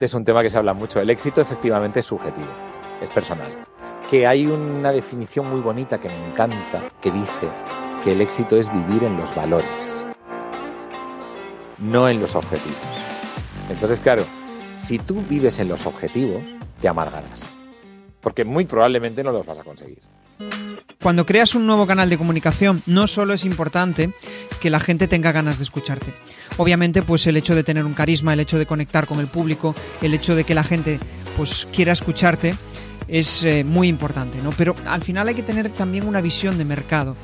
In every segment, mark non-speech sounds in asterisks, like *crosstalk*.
es un tema que se habla mucho. El éxito efectivamente es subjetivo, es personal. Que hay una definición muy bonita que me encanta, que dice que el éxito es vivir en los valores, no en los objetivos. Entonces, claro, si tú vives en los objetivos, te amargarás, porque muy probablemente no los vas a conseguir. Cuando creas un nuevo canal de comunicación, no solo es importante que la gente tenga ganas de escucharte. Obviamente, pues el hecho de tener un carisma, el hecho de conectar con el público, el hecho de que la gente pues quiera escucharte es eh, muy importante, ¿no? Pero al final hay que tener también una visión de mercado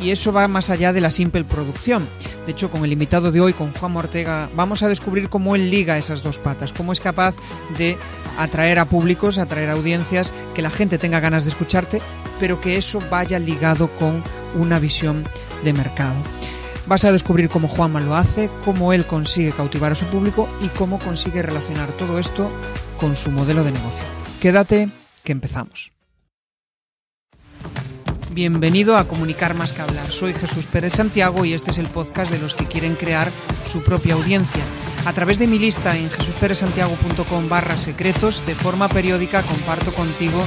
y eso va más allá de la simple producción. De hecho, con el invitado de hoy, con Juan Ortega, vamos a descubrir cómo él liga esas dos patas, cómo es capaz de atraer a públicos, atraer a audiencias, que la gente tenga ganas de escucharte, pero que eso vaya ligado con una visión de mercado. Vas a descubrir cómo Juanma lo hace, cómo él consigue cautivar a su público y cómo consigue relacionar todo esto con su modelo de negocio. Quédate, que empezamos. Bienvenido a Comunicar más que hablar. Soy Jesús Pérez Santiago y este es el podcast de los que quieren crear su propia audiencia. A través de mi lista en jesusperezsantiago.com barra secretos, de forma periódica comparto contigo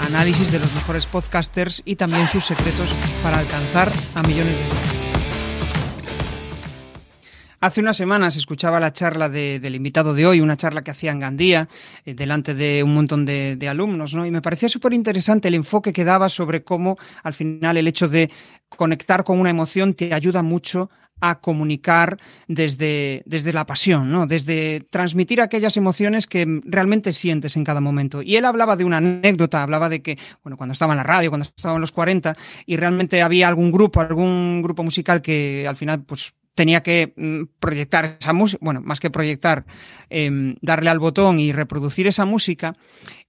análisis de los mejores podcasters y también sus secretos para alcanzar a millones de dólares. Hace unas semanas escuchaba la charla del invitado de hoy, una charla que hacía en Gandía, eh, delante de un montón de, alumnos, ¿no? Y me parecía súper interesante el enfoque que daba sobre cómo al final el hecho de conectar con una emoción te ayuda mucho a comunicar desde, desde la pasión, ¿no? Desde transmitir aquellas emociones que realmente sientes en cada momento. Y él hablaba de una anécdota, hablaba de que, bueno, cuando estaba en la radio, cuando estaba en los 40, y realmente había algún grupo, algún grupo musical que al final, pues tenía que mm, proyectar esa música, bueno, más que proyectar, em, darle al botón y reproducir esa música,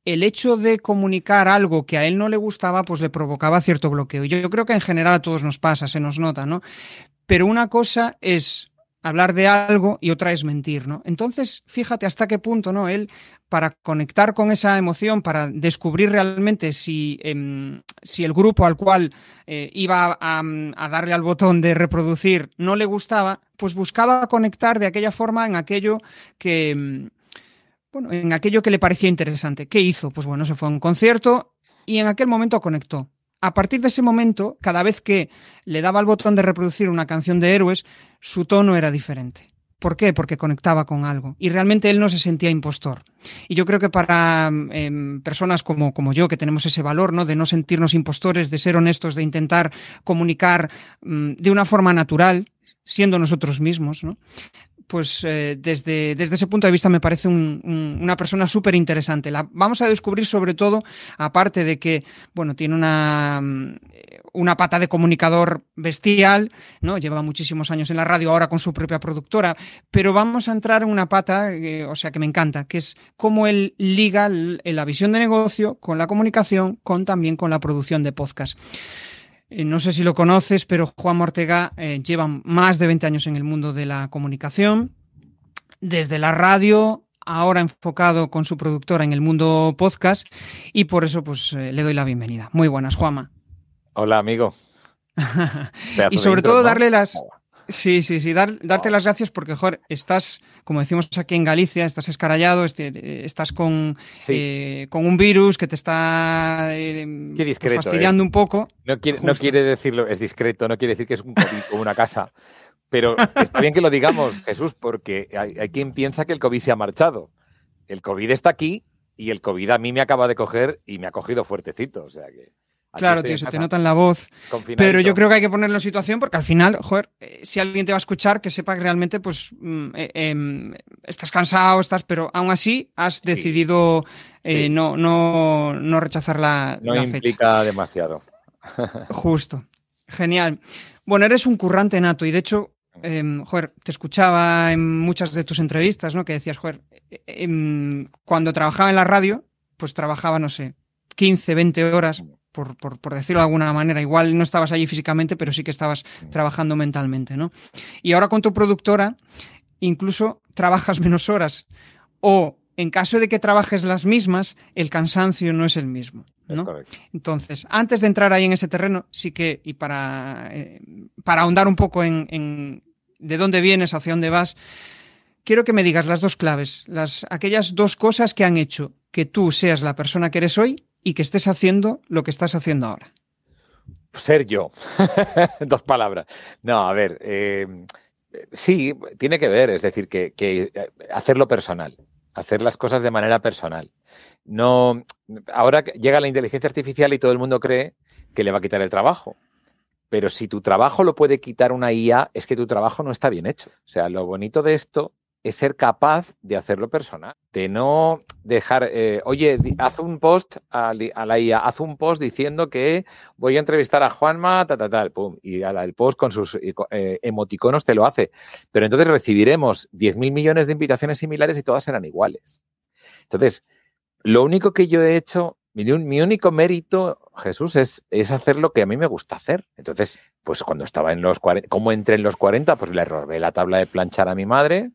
el hecho de comunicar algo que a él no le gustaba, pues le provocaba cierto bloqueo. Yo, yo creo que en general a todos nos pasa, se nos nota, ¿no? Pero una cosa es hablar de algo y otra es mentir, ¿no? Entonces, fíjate hasta qué punto, ¿no? Él, para conectar con esa emoción, para descubrir realmente si, em, si el grupo al cual eh, iba a, a, darle al botón de reproducir no le gustaba, pues buscaba conectar de aquella forma en aquello que, em, bueno, en aquello que le parecía interesante. ¿Qué hizo? Pues bueno, se fue a un concierto y en aquel momento conectó a partir de ese momento, cada vez que le daba el botón de reproducir una canción de héroes, su tono era diferente. ¿Por qué? Porque conectaba con algo. Y realmente él no se sentía impostor. Y yo creo que para em, personas como, como, yo, que tenemos ese valor, ¿no? De no sentirnos impostores, de ser honestos, de intentar comunicar mm, de una forma natural, siendo nosotros mismos, ¿no? Pues eh, desde, desde, ese punto de vista me parece un, una persona súper interesante. La vamos a descubrir sobre todo, aparte de que, bueno, tiene una, mm, una pata de comunicador bestial, ¿no? Lleva muchísimos años en la radio, ahora con su propia productora, pero vamos a entrar en una pata, eh, o sea, que me encanta, que es cómo él liga la visión de negocio con la comunicación, con también con la producción de podcast. Eh, no sé si lo conoces, pero Juan Ortega eh, lleva más de 20 años en el mundo de la comunicación, desde la radio, ahora enfocado con su productora en el mundo podcast, y por eso pues eh, le doy la bienvenida. Muy buenas, Juama. Hola, amigo. *laughs* y sobre todo darle las... Sí, sí, sí, darte las gracias porque, joder, estás, como decimos aquí en Galicia, estás escarallado, este, estás con, eh, con un virus que te está eh, pues fastidiando un poco. No quiere, no quiere, decirlo, es discreto, no quiere decir que es un COVID o una casa. Pero está bien que lo digamos, Jesús, porque hay, hay quien piensa que el COVID se ha marchado. El COVID está aquí y el COVID a mí me acaba de coger y me ha cogido fuertecito. O sea que. Claro, tío, se te nota en la voz. Pero yo creo que hay que ponerlo en situación porque al final, joder, eh, si alguien te va a escuchar, que sepa que realmente, pues, mm, eh, em, estás cansado, estás, pero aún así has decidido eh, no, no, no, rechazar la, no la implica demasiado. *laughs* Justo. Genial. Bueno, eres un currante nato y de hecho, em, joder, te escuchaba en muchas de tus entrevistas, ¿no? Que decías, joder, em, cuando trabajaba en la radio, pues trabajaba, no sé, 15, 20 horas por, decirlo de alguna manera. Igual no estabas allí físicamente, pero sí que estabas trabajando mentalmente, ¿no? Y ahora con tu productora, incluso trabajas menos horas. O en caso de que trabajes las mismas, el cansancio no es el mismo. ¿no? Entonces, antes de entrar ahí en ese terreno, sí que, y para, eh, para ahondar un poco en, en de dónde vienes, hacia dónde vas, quiero que me digas las dos claves, las, aquellas dos cosas que han hecho que tú seas la persona que eres hoy y que estés haciendo lo que estás haciendo ahora. Ser yo. *laughs* dos palabras. No, a ver, eh, sí, tiene que ver, es decir, que, que hacerlo personal, hacer las cosas de manera personal. No, ahora llega la inteligencia artificial y todo el mundo cree que le va a quitar el trabajo. Pero si tu trabajo lo puede quitar una IA, es que tu trabajo no está bien hecho. O sea, lo bonito de esto es ser capaz de hacerlo personal, de no dejar, eh, oye, haz un post a, la IA, haz un post diciendo que voy a entrevistar a Juanma, tal, tal, tal, pum, y el post con sus eh, emoticonos te lo hace. Pero entonces recibiremos 10.000 millones de invitaciones similares y todas serán iguales. Entonces, lo único que yo he hecho, mi, único mérito, Jesús, es, es, hacer lo que a mí me gusta hacer. Entonces, pues cuando estaba en los 40, ¿cómo entré en los 40? Pues le robé la tabla de planchar a mi madre,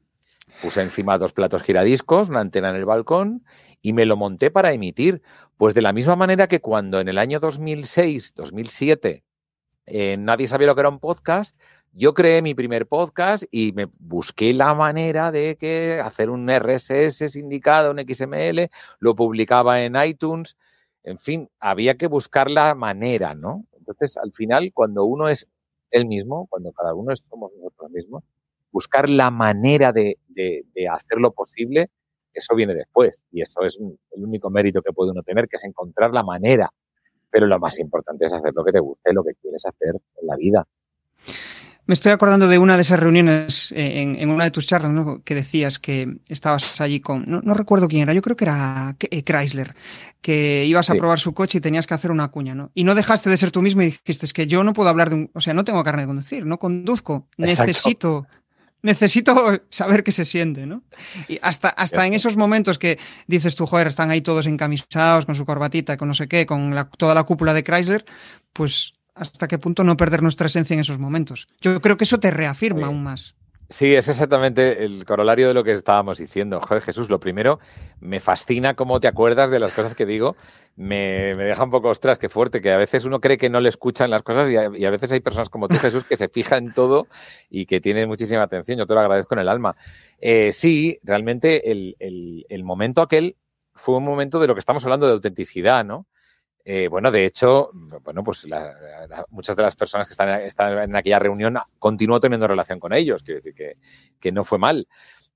puse encima dos platos giradiscos, una antena en el balcón y me lo monté para emitir. Pues de la misma manera que cuando en el año 2006, 2007, eh, nadie sabía lo que era un podcast, yo creé mi primer podcast y me busqué la manera de que hacer un RSS sindicado, un XML, lo publicaba en iTunes, en fin, había que buscar la manera, ¿no? Entonces, al final, cuando uno es el mismo, cuando cada uno somos nosotros mismos, buscar la manera de, de, de hacerlo posible, eso viene después. Y eso es el único mérito que puede uno tener, que es encontrar la manera. Pero lo más importante es hacer lo que te guste, lo que quieres hacer en la vida. Me estoy acordando de una de esas reuniones eh, en, una de tus charlas, ¿no? que decías que estabas allí con, no, recuerdo quién era, yo creo que era eh, Chrysler, que ibas a probar su coche y tenías que hacer una cuña, ¿no? Y no dejaste de ser tú mismo y dijiste, es que yo no puedo hablar de un, o sea, no tengo carne de conducir, no conduzco, necesito necesito *laughs* saber qué se siente, ¿no? Y hasta, hasta en esos momentos que dices tú, joder, están ahí todos encamisados con su corbatita, con no sé qué, con toda la cúpula de Chrysler, pues hasta qué punto no perder nuestra esencia en esos momentos. Yo creo que eso te reafirma aún más. Sí, es exactamente el corolario de lo que estábamos diciendo. Joder, Jesús, lo primero, me fascina cómo te acuerdas de las cosas que digo. Me, deja un poco, ostras, qué fuerte, que a veces uno cree que no le escuchan las cosas y a, veces hay personas como tú, Jesús, que se fijan en todo y que tienen muchísima atención. Yo te lo agradezco en el alma. Eh, sí, realmente el, el momento aquel fue un momento de lo que estamos hablando de autenticidad, ¿no? Eh, bueno, de hecho, bueno, pues muchas de las personas que están, en aquella reunión continuó teniendo relación con ellos, quiero decir que, no fue mal.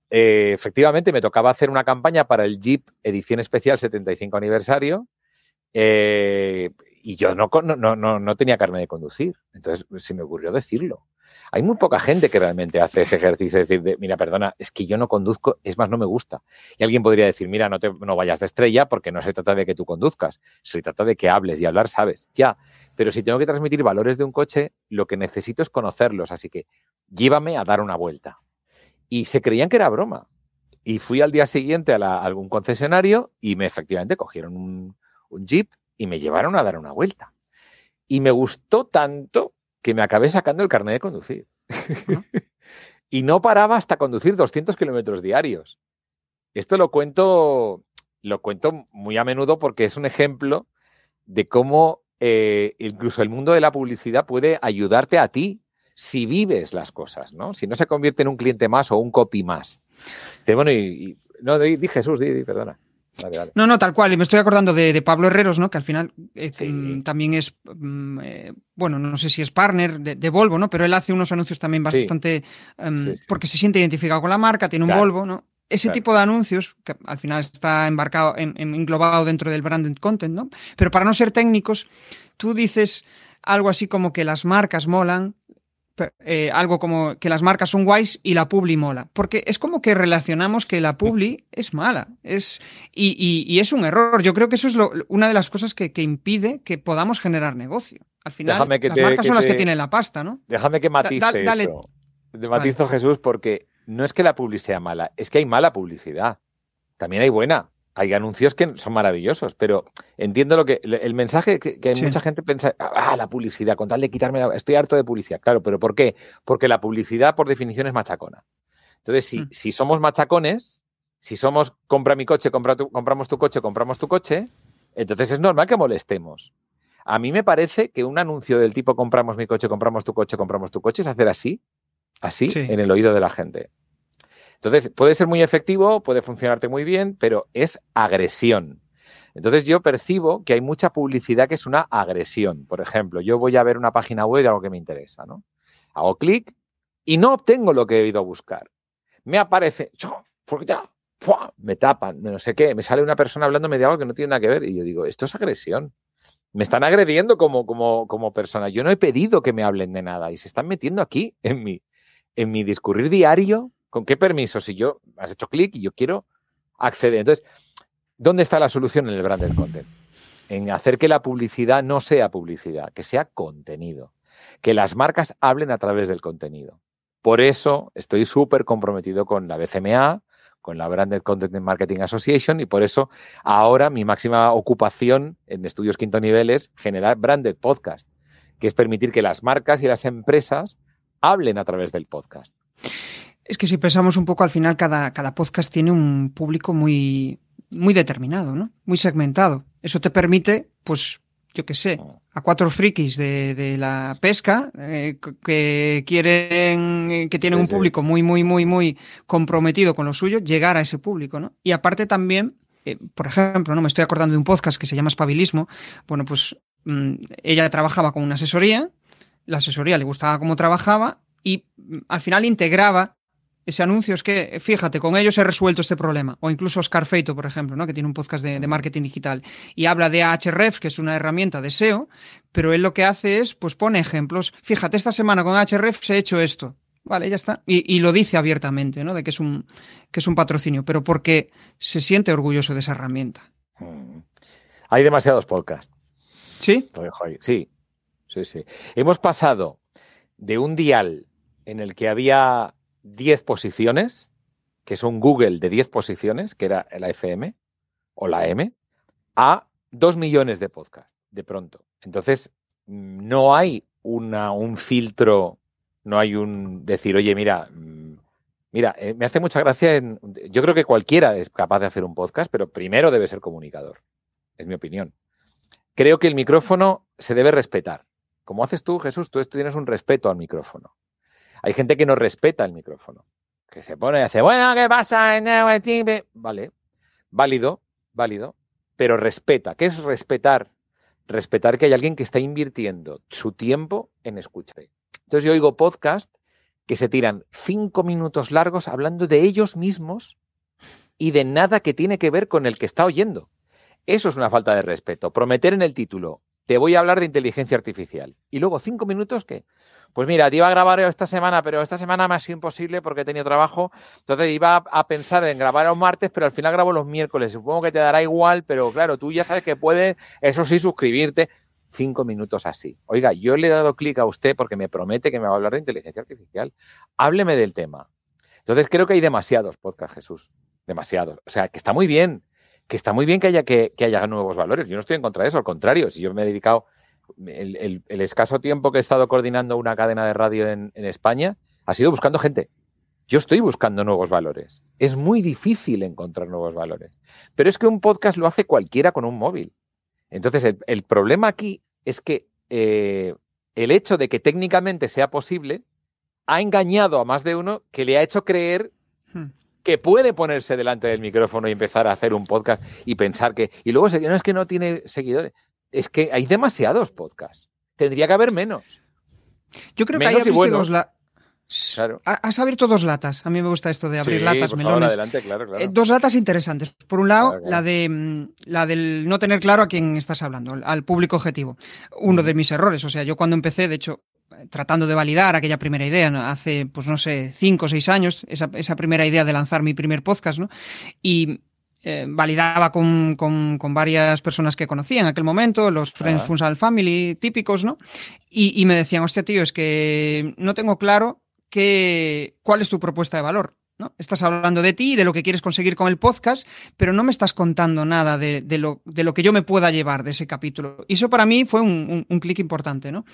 Eh, efectivamente, me tocaba hacer una campaña para el Jeep Edición Especial 75 aniversario eh, y yo no, no tenía carne de conducir. Entonces se me ocurrió decirlo. Hay muy poca gente que realmente hace ese ejercicio de decir, mira, perdona, es que yo no conduzco, es más, no me gusta. Y alguien podría decir, mira, no, te, no vayas de estrella porque no se trata de que tú conduzcas, se trata de que hables y hablar sabes, ya. Pero si tengo que transmitir valores de un coche, lo que necesito es conocerlos, así que llévame a dar una vuelta. Y se creían que era broma. Y fui al día siguiente a, algún concesionario y me efectivamente cogieron un, un jeep y me llevaron a dar una vuelta. Y me gustó tanto que me acabé sacando el carnet de conducir. *laughs* y no paraba hasta conducir 200 kilómetros diarios. Esto lo cuento, lo cuento muy a menudo porque es un ejemplo de cómo eh, incluso el mundo de la publicidad puede ayudarte a ti si vives las cosas, ¿no? Si no se convierte en un cliente más o un copy más. bueno, y, no, di, Jesús, di, perdona. No, no, tal cual. Y me estoy acordando de, Pablo Herreros, ¿no? Que al final eh, mm, también es, mm, eh, bueno, no sé si es partner de, Volvo, ¿no? Pero él hace unos anuncios también bastante, em, porque se siente identificado con la marca, tiene un Volvo, ¿no? Ese tipo de anuncios, que al final está embarcado, en, englobado dentro del branded content, ¿no? Pero para no ser técnicos, tú dices algo así como que las marcas molan, eh, algo como que las marcas son guays y la publi mola. Porque es como que relacionamos que la publi es mala. Es, y, es un error. Yo creo que eso es una de las cosas que, impide que podamos generar negocio. Al final, las marcas son las que tienen la pasta, ¿no? Déjame que matice eso. De matizo, Jesús, porque no es que la publi sea mala, es que hay mala publicidad. También hay buena hay anuncios que son maravillosos, pero entiendo lo que el mensaje que, mucha gente piensa, ah, la publicidad, con tal de quitarme la, estoy harto de publicidad. Claro, pero ¿por qué? Porque la publicidad por definición es machacona. Entonces, si, mm. si somos machacones, si somos compra mi coche, compra tu, compramos tu coche, compramos tu coche, entonces es normal que molestemos. A mí me parece que un anuncio del tipo compramos mi coche, compramos tu coche, compramos tu coche es hacer así, así en el oído de la gente. Entonces, puede ser muy efectivo, puede funcionarte muy bien, pero es agresión. Entonces yo percibo que hay mucha publicidad que es una agresión. Por ejemplo, yo voy a ver una página web de algo que me interesa, ¿no? Hago clic y no obtengo lo que he ido a buscar. Me aparece, me tapan, no sé qué, me sale una persona hablándome de algo que no tiene nada que ver y yo digo, esto es agresión. Me están agrediendo como, como, como persona. Yo no he pedido que me hablen de nada y se están metiendo aquí en mi, en mi discurrir diario. ¿Con qué permiso? Si yo has hecho clic y yo quiero acceder. Entonces, ¿Dónde está la solución en el branded content? En hacer que la publicidad no sea publicidad, que sea contenido, que las marcas hablen a través del contenido. Por eso estoy súper comprometido con la BCMA, con la Branded Content Marketing Association y por eso ahora mi máxima ocupación en estudios quinto nivel es generar branded podcast, que es permitir que las marcas y las empresas hablen a través del podcast. Es que si pensamos un poco, al final cada, cada podcast tiene un público muy, muy determinado, ¿no? Muy segmentado. Eso te permite, pues, yo qué sé, a cuatro frikis de, la pesca eh, que quieren, eh, que tienen un público muy, muy, muy, muy comprometido con lo suyo, llegar a ese público, ¿no? Y aparte también, eh, por ejemplo, no me estoy acordando de un podcast que se llama Espabilismo. Bueno, pues mm, ella trabajaba con una asesoría, la asesoría le gustaba cómo trabajaba y mm, al final integraba ese anuncio es que, fíjate, con ellos he resuelto este problema. O incluso Oscar Feito, por ejemplo, ¿no? que tiene un podcast de, marketing digital. Y habla de Ahrefs, que es una herramienta de SEO, pero él lo que hace es, pues pone ejemplos. Fíjate, esta semana con Ahrefs he hecho esto. Vale, ya está. Y, lo dice abiertamente, ¿no? De que es, un, que es un patrocinio, pero porque se siente orgulloso de esa herramienta. Mm. Hay demasiados podcasts. ¿Sí? Sí, sí, sí. Hemos pasado de un dial en el que había 10 posiciones, que es un Google de 10 posiciones, que era la FM o la M, a 2 millones de podcasts de pronto. Entonces, no hay una, un filtro, no hay un decir, oye, mira, mm, mira, eh, me hace mucha gracia. En, yo creo que cualquiera es capaz de hacer un podcast, pero primero debe ser comunicador. Es mi opinión. Creo que el micrófono se debe respetar. Como haces tú, Jesús, tú tienes un respeto al micrófono. Hay gente que no respeta el micrófono, que se pone y hace, bueno, ¿qué pasa? Vale, válido, válido, pero respeta. ¿Qué es respetar? Respetar que hay alguien que está invirtiendo su tiempo en escuchar. Entonces yo oigo podcast que se tiran cinco minutos largos hablando de ellos mismos y de nada que tiene que ver con el que está oyendo. Eso es una falta de respeto. Prometer en el título, te voy a hablar de inteligencia artificial. Y luego cinco minutos que, pues mira, te iba a grabar esta semana, pero esta semana me ha sido imposible porque he tenido trabajo. Entonces iba a pensar en grabar un martes, pero al final grabo los miércoles. Supongo que te dará igual, pero claro, tú ya sabes que puedes, eso sí, suscribirte. Cinco minutos así. Oiga, yo le he dado clic a usted porque me promete que me va a hablar de inteligencia artificial. Hábleme del tema. Entonces creo que hay demasiados podcasts, Jesús. Demasiados. O sea, que está muy bien. Que está muy bien que haya, que, que haya nuevos valores. Yo no estoy en contra de eso, al contrario. Si yo me he dedicado el, escaso tiempo que he estado coordinando una cadena de radio en, España ha sido buscando gente. Yo estoy buscando nuevos valores. Es muy difícil encontrar nuevos valores. Pero es que un podcast lo hace cualquiera con un móvil. Entonces, el, problema aquí es que eh, el hecho de que técnicamente sea posible ha engañado a más de uno que le ha hecho creer hmm. que puede ponerse delante del micrófono y empezar a hacer un podcast y pensar que. Y luego no es que no tiene seguidores es que hay demasiados podcasts. Tendría que haber menos. Yo creo que hay dos Has abierto dos latas. A mí me gusta esto de abrir latas, melones. Eh, dos latas interesantes. Por un lado, la de mm, la del no tener claro a quién estás hablando, al público objetivo. Uno de mis errores. O sea, yo cuando empecé, de hecho, tratando de validar aquella primera idea, hace, pues no sé, cinco o seis años, esa, esa, primera idea de lanzar mi primer podcast, ¿no? Y eh, validaba con, con, varias personas que conocía en aquel momento, los Friends ah. Funsal Family típicos, ¿no? Y, me decían, hostia, tío, es que no tengo claro que, cuál es tu propuesta de valor. ¿no? Estás hablando de ti, de lo que quieres conseguir con el podcast, pero no me estás contando nada de, lo, de lo, que yo me pueda llevar de ese capítulo. Y eso para mí fue un, un clic importante, ¿no?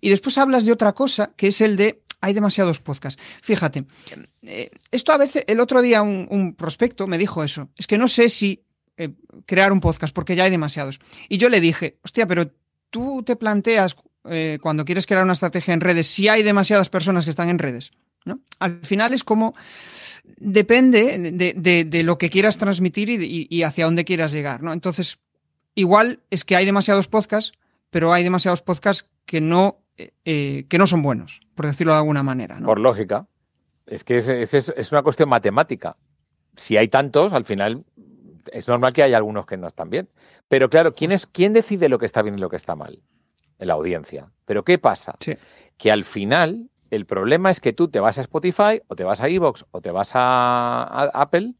Y después hablas de otra cosa, que es el de hay demasiados podcasts. Fíjate, eh, esto a veces, el otro día un, prospecto me dijo eso, es que no sé si eh, crear un podcast porque ya hay demasiados. Y yo le dije, hostia, pero tú te planteas eh, cuando quieres crear una estrategia en redes si hay demasiadas personas que están en redes. ¿no? Al final es como depende de, lo que quieras transmitir y, hacia dónde quieras llegar, ¿no? Entonces, igual es que hay demasiados podcasts, pero hay demasiados podcasts que no, eh, que no son buenos, por decirlo de alguna manera. Por lógica. Es que es, una cuestión matemática. Si hay tantos, al final es normal que haya algunos que no están bien. Pero claro, ¿quién, es, ¿quién decide lo que está bien y lo que está mal? La audiencia. Pero ¿qué pasa? Que al final el problema es que tú te vas a Spotify o te vas a Evox o te vas a, Apple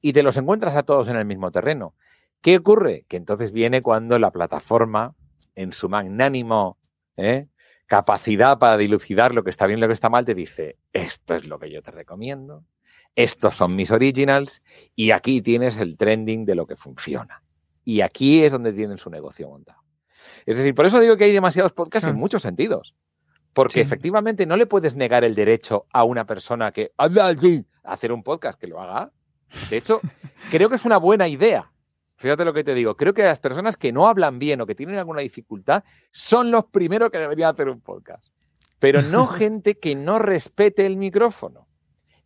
y te los encuentras a todos en el mismo terreno. ¿Qué ocurre? Que entonces viene cuando la plataforma, en su magnánimo ¿eh? Capacidad para dilucidar lo que está bien y lo que está mal, te dice, esto es lo que yo te recomiendo, estos son mis originals y aquí tienes el trending de lo que funciona. Y aquí es donde tienen su negocio montado. Es decir, por eso digo que hay demasiados podcasts en muchos sentidos. Porque efectivamente no le puedes negar el derecho a una persona que habla a hacer un podcast, que lo haga. De hecho, creo que es una buena idea. Fíjate lo que te digo. Creo que las personas que no hablan bien o que tienen alguna dificultad son los primeros que deberían hacer un podcast. Pero no *laughs* gente que no respete el micrófono,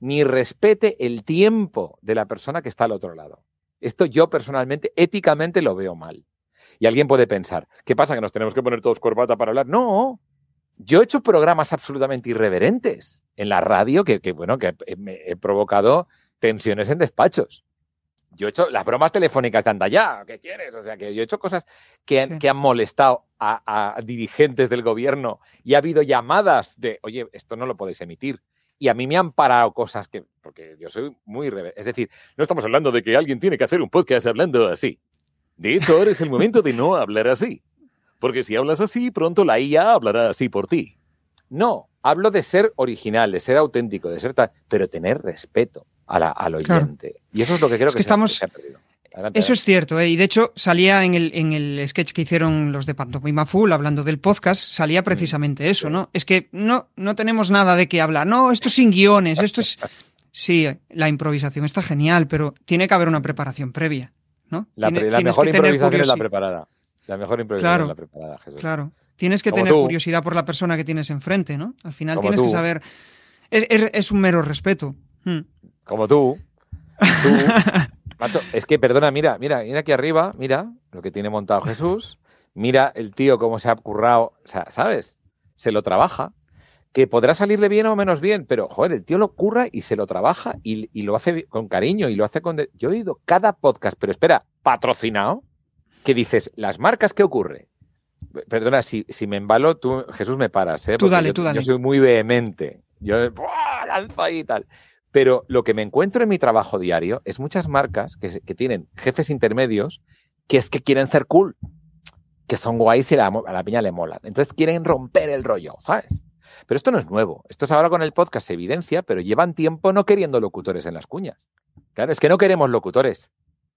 ni respete el tiempo de la persona que está al otro lado. Esto yo personalmente, éticamente, lo veo mal. Y alguien puede pensar, ¿qué pasa? ¿Que nos tenemos que poner todos corbata para hablar? No, yo he hecho programas absolutamente irreverentes en la radio que, bueno, que he, provocado tensiones en despachos. Yo he hecho las bromas telefónicas de ya, ¿qué quieres? O sea, que yo he hecho cosas que, han molestado a, dirigentes del gobierno y ha habido llamadas de, oye, esto no lo podéis emitir. Y a mí me han parado cosas que, porque yo soy muy irreverente. Es decir, no estamos hablando de que alguien tiene que hacer un podcast hablando así. De hecho, ahora es el momento de no hablar así. Porque si hablas así, pronto la IA hablará así por ti. No, hablo de ser original, de ser auténtico, de ser tal, pero tener respeto al oyente. Y eso es lo que creo que, estamos... Se ha perdido. Eso es cierto, ¿eh? y de hecho salía en el, en el sketch que hicieron los de Pantomima Full, hablando del podcast, salía mm, precisamente eso, ¿no? Es que no, no tenemos nada de qué hablar. No, esto es sin guiones, esto es. *laughs* Sí, la improvisación está genial, pero tiene que haber una preparación previa, ¿no? La, mejor improvisación es la preparada. La mejor improvisación claro, la preparada, Jesús. Claro. Tienes que tener curiosidad por la persona que tienes enfrente, ¿no? Al final tienes que saber. Es, un mero respeto. Hmm. Como tú. Tú. *laughs* macho, es que, perdona, mira, mira, mira aquí arriba, mira lo que tiene montado Jesús. Mira el tío cómo se ha currado. O sea, ¿sabes? Se lo trabaja. Que podrá salirle bien o menos bien, pero, joder, el tío lo curra y se lo trabaja y, y lo hace con cariño y lo hace con. Yo he oído cada podcast, pero espera, patrocinado que dices, las marcas, ¿qué ocurre? Perdona, si, si me embalo, tú, Jesús, me paras, ¿eh? tú dale, yo, tú dale. Yo soy muy vehemente. Yo lanzo ahí y tal. Pero lo que me encuentro en mi trabajo diario es muchas marcas que, tienen jefes intermedios que es que quieren ser cool, que son guays y a la piña le molan. Entonces quieren romper el rollo, ¿sabes? Pero esto no es nuevo. Esto es ahora con el podcast evidencia, pero llevan tiempo no queriendo locutores en las cuñas. Claro, es que no queremos locutores.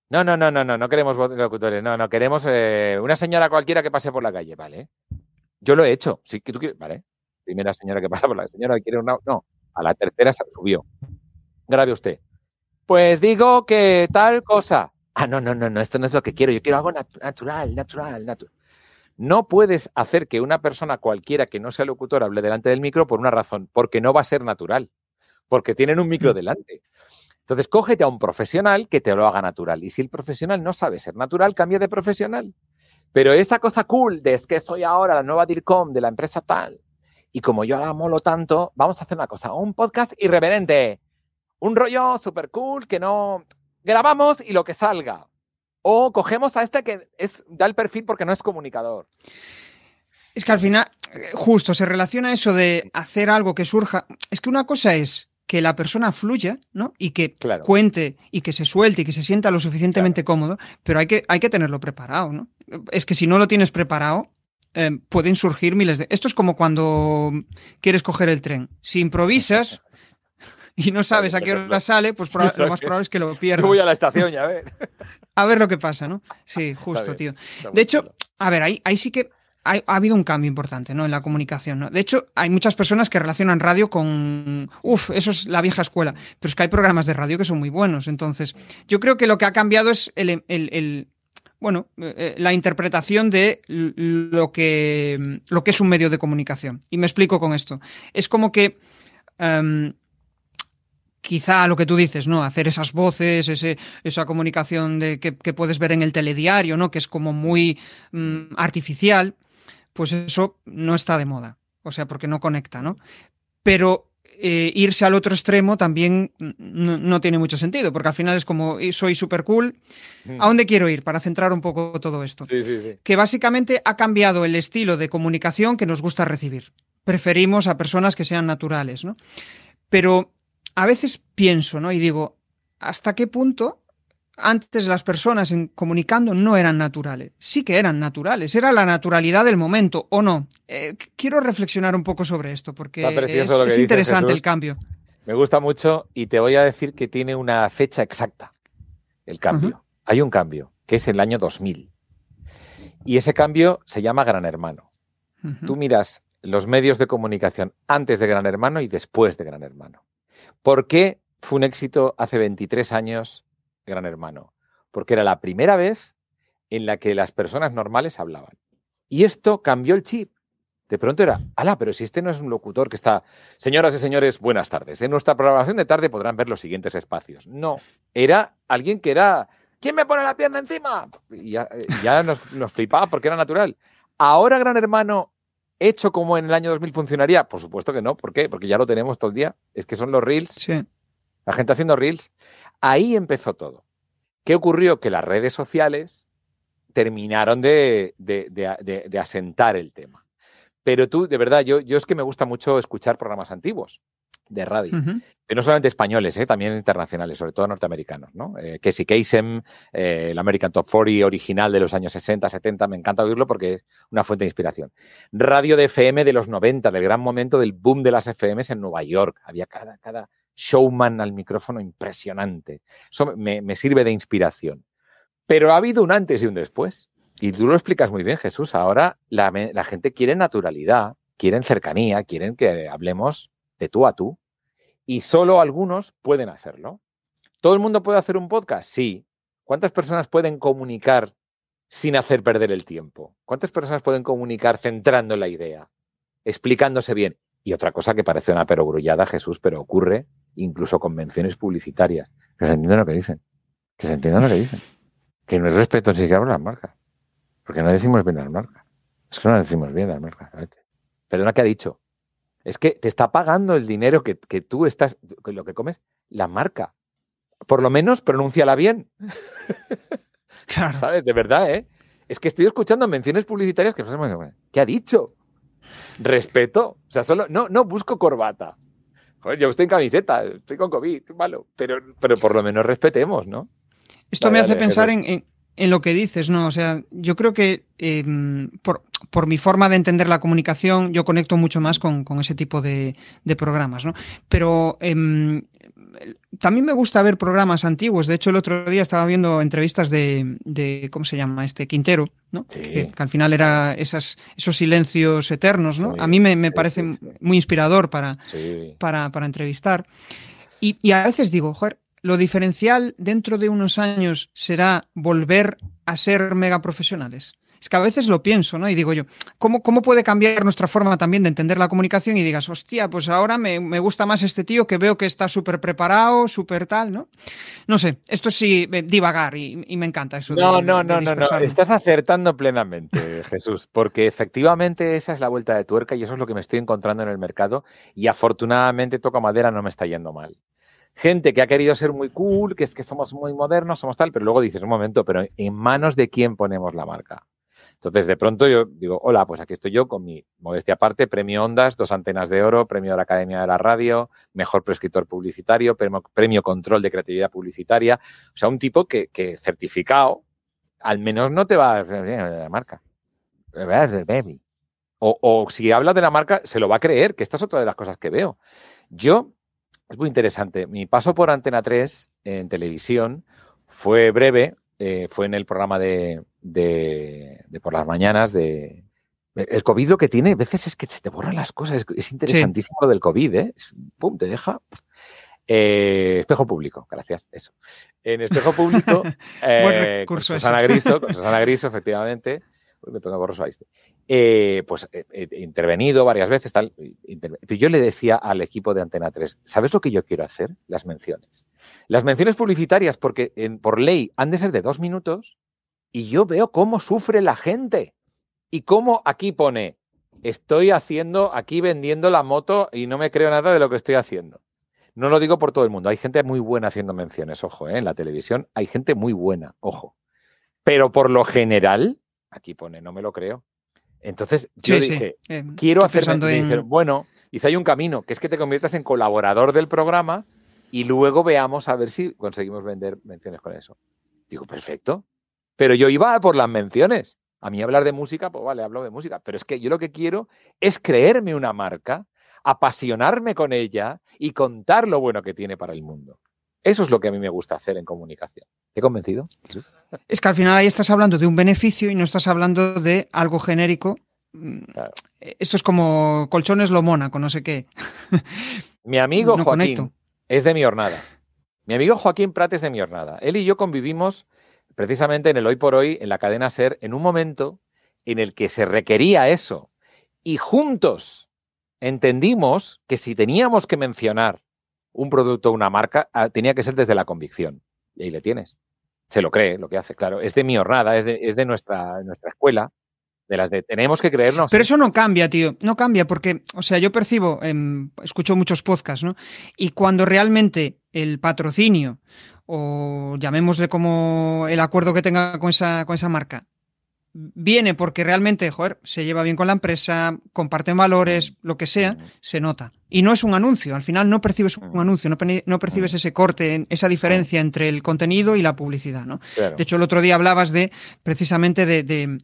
No, no, no, no, no, no queremos locutores, no, no, queremos eh, una señora cualquiera que pase por la calle, ¿vale? Yo lo he hecho, sí que tú quieres, ¿vale? Primera señora que pasa por la calle, señora quiere una, no, a la tercera subió. Grabe usted. Pues digo que tal cosa. Ah, no, no, no, no, esto no es lo que quiero, yo quiero algo natural, natural, natural. No puedes hacer que una persona cualquiera que no sea locutor hable delante del micro por una razón, porque no va a ser natural, porque tienen un micro mm. delante. Entonces, cógete a un profesional que te lo haga natural. Y si el profesional no sabe ser natural, cambia de profesional. Pero esa cosa cool de es que soy ahora la nueva DIRCOM de la empresa tal, y como yo la molo tanto, vamos a hacer una cosa, un podcast irreverente, un rollo súper cool que no grabamos y lo que salga. O cogemos a este que es, da el perfil porque no es comunicador. Es que al final, justo, se relaciona eso de hacer algo que surja. Es que una cosa es que la persona fluya, ¿no? Y que cuente y que se suelte y que se sienta lo suficientemente cómodo, pero hay que, hay que tenerlo preparado, ¿no? Es que si no lo tienes preparado, eh, pueden surgir miles de... Esto es como cuando quieres coger el tren. Si improvisas *laughs* *laughs* y no sabes a qué hora sale, pues *laughs* lo más probable es que lo pierdas. voy a la estación ya, a ver. *laughs* a ver lo que pasa, ¿no? Sí, justo, tío. De hecho, a ver, ahí, ahí sí que ha, habido un cambio importante ¿no? en la comunicación. ¿no? De hecho, hay muchas personas que relacionan radio con, uff, eso es la vieja escuela, pero es que hay programas de radio que son muy buenos. Entonces, yo creo que lo que ha cambiado es el, bueno, eh, eh, la interpretación de lo que, lo que es un medio de comunicación. Y me explico con esto. Es como que... Em, quizá lo que tú dices, ¿no? Hacer esas voces, ese, esa comunicación de, que, puedes ver en el telediario, ¿no? Que es como muy mm, artificial, pues eso no está de moda. O sea, porque no conecta, ¿no? Pero eh, irse al otro extremo también no, tiene mucho sentido, porque al final es como soy súper cool. Mm. ¿A dónde quiero ir? Para centrar un poco todo esto. Que básicamente ha cambiado el estilo de comunicación que nos gusta recibir. Preferimos a personas que sean naturales, ¿no? Pero a veces pienso, ¿no? Y digo, ¿hasta qué punto antes las personas en comunicando no eran naturales. Sí que eran naturales, era la naturalidad del momento, ¿o no? Eh, quiero reflexionar un poco sobre esto, porque es, interesante el cambio. Me gusta mucho y te voy a decir que tiene una fecha exacta, el cambio. Hay un cambio, que es el año 2000. Y ese cambio se llama Gran Hermano. Tú miras los medios de comunicación antes de Gran Hermano y después de Gran Hermano. ¿Por qué fue un éxito hace 23 años Gran Hermano, porque era la primera vez en la que las personas normales hablaban. Y esto cambió el chip. De pronto era, ala, pero si este no es un locutor que está, señoras y señores, buenas tardes. En nuestra programación de tarde podrán ver los siguientes espacios. No, era alguien que era, ¿quién me pone la pierna encima? Y ya, nos, flipaba porque era natural. Ahora, Gran Hermano, hecho como en el año 2000 funcionaría, por supuesto que no. ¿Por qué? Porque ya lo tenemos todo el día. Es que son los reels. Sí. La gente haciendo reels. Ahí empezó todo. ¿Qué ocurrió? Que las redes sociales terminaron de, asentar el tema. Pero tú, de verdad, yo, yo es que me gusta mucho escuchar programas antiguos de radio. no solamente españoles, ¿eh? también internacionales, sobre todo norteamericanos. ¿no? Eh, Casey Kasem, eh, el American Top 40 original de los años 60, 70, me encanta oírlo porque es una fuente de inspiración. Radio de FM de los 90, del gran momento del boom de las FMs en Nueva York. Había cada, cada, showman al micrófono impresionante. Eso me, sirve de inspiración. Pero ha habido un antes y un después. Y tú lo explicas muy bien, Jesús. Ahora la, gente quiere naturalidad, quieren cercanía, quieren que hablemos de tú a tú. Y solo algunos pueden hacerlo. ¿Todo el mundo puede hacer un podcast? Sí. ¿Cuántas personas pueden comunicar sin hacer perder el tiempo? ¿Cuántas personas pueden comunicar centrando la idea, explicándose bien? Y otra cosa que parece una perogrullada, Jesús, pero ocurre incluso convenciones publicitarias. Que se entiendan lo que dicen. Que se entiendan lo que dicen. Que no es respeto ni siquiera por las marcas. Porque no decimos bien las marcas. Es que no decimos bien las marcas. Perdona, ¿qué ha dicho? Es que te está pagando el dinero que, tú estás, lo que comes, la marca. Por lo menos pronúnciala bien. *laughs* Claro. ¿Sabes? De verdad, ¿eh? Es que estoy escuchando menciones publicitarias que ¿qué ha dicho? Respeto. O sea, solo, no, no busco corbata. Joder, yo estoy en camiseta, estoy con COVID, malo. Pero, pero por lo menos respetemos, ¿no? Esto me hace pensar en, lo que dices, ¿no? O sea, yo creo que em, por, mi forma de entender la comunicación, yo conecto mucho más con, ese tipo de, programas, ¿no? Pero em, también me gusta ver programas antiguos. De hecho, el otro día estaba viendo entrevistas de, ¿cómo se llama? Este Quintero, ¿no? Que, al final era esas, esos silencios eternos, ¿no? a mí me, parece muy inspirador para, para, entrevistar. Y, y, a veces digo, joder, lo diferencial dentro de unos años será volver a ser mega profesionales. Es que a veces lo pienso, ¿no? Y digo yo, ¿cómo, cómo puede cambiar nuestra forma también de entender la comunicación? Y digas, hostia, pues ahora me, gusta más este tío que veo que está súper preparado, súper tal, ¿no? No sé, esto sí, divagar y, me encanta eso. No, no, no, no, no, estás acertando plenamente, *laughs* Jesús, porque efectivamente esa es la vuelta de tuerca y eso es lo que me estoy encontrando en el mercado y afortunadamente toca madera no me está yendo mal gente que ha querido ser muy cool, que es que somos muy modernos, somos tal, pero luego dices, un momento, pero ¿en manos de quién ponemos la marca? Entonces, de pronto yo digo, hola, pues aquí estoy yo con mi modestia aparte, premio Ondas, dos antenas de oro, premio de la Academia de la Radio, mejor prescriptor publicitario, premio, control de creatividad publicitaria. O sea, un tipo que, certificado, al menos no te va a la marca. O si habla de la marca, se lo va a creer, que esta es otra de las cosas que veo. Yo, es muy interesante, mi paso por Antena 3 en televisión fue breve, eh, fue en el programa de, por las mañanas de... El COVID lo que tiene a veces es que te borran las cosas. Es, interesantísimo lo del COVID, ¿eh? Pum, te deja... Eh, espejo público, gracias, eso. En espejo público, *laughs* eh, con Susana Griso, con *laughs* Susana Griso, efectivamente, me pongo borroso a este. Eh, pues he, intervenido varias veces, tal. Pero yo le decía al equipo de Antena 3, ¿sabes lo que yo quiero hacer? Las menciones. Las menciones publicitarias, porque por ley han de ser de dos minutos, y yo veo cómo sufre la gente. Y cómo aquí pone, estoy haciendo, aquí vendiendo la moto y no me creo nada de lo que estoy haciendo. No lo digo por todo el mundo. Hay gente muy buena haciendo menciones, ojo, ¿eh? en la televisión. Hay gente muy buena, ojo. Pero por lo general, aquí pone, no me lo creo. Entonces yo dije, eh, quiero hacer. En... bueno, dice, hay un camino, que es que te conviertas en colaborador del programa y luego veamos a ver si conseguimos vender menciones con eso. Digo, perfecto. Pero yo iba por las menciones. A mí hablar de música, pues vale, hablo de música. Pero es que yo lo que quiero es creerme una marca apasionarme con ella y contar lo bueno que tiene para el mundo. Eso es lo que a mí me gusta hacer en comunicación. ¿Te he convencido? Es que al final ahí estás hablando de un beneficio y no estás hablando de algo genérico. Mm, esto es como colchones lo mónaco, no sé qué. *laughs* Mi amigo Joaquín es de mi hornada. Mi amigo Joaquín Prat es de mi hornada. Él y yo convivimos precisamente en el hoy por hoy, en la cadena Ser, en un momento en el que se requería eso. Y juntos entendimos que si teníamos que mencionar un producto una marca, ah, tenía que ser desde la convicción. Y ahí le tienes. Se lo cree lo que hace, claro. Es de mi hornada, es de, nuestra, nuestra escuela, de las de tenemos que creernos. Pero eso no cambia, tío. No cambia porque, o sea, yo percibo, escucho muchos podcasts, ¿no? Y cuando realmente el patrocinio, o llamémosle como el acuerdo que tenga con esa, con esa marca, viene porque realmente, joder, se lleva bien con la empresa, comparten valores, lo que sea, se nota. Y no es un anuncio, al final no percibes un anuncio, no, percibes ese corte, esa diferencia entre el contenido y la publicidad, ¿no? De hecho, el otro día hablabas de, precisamente de,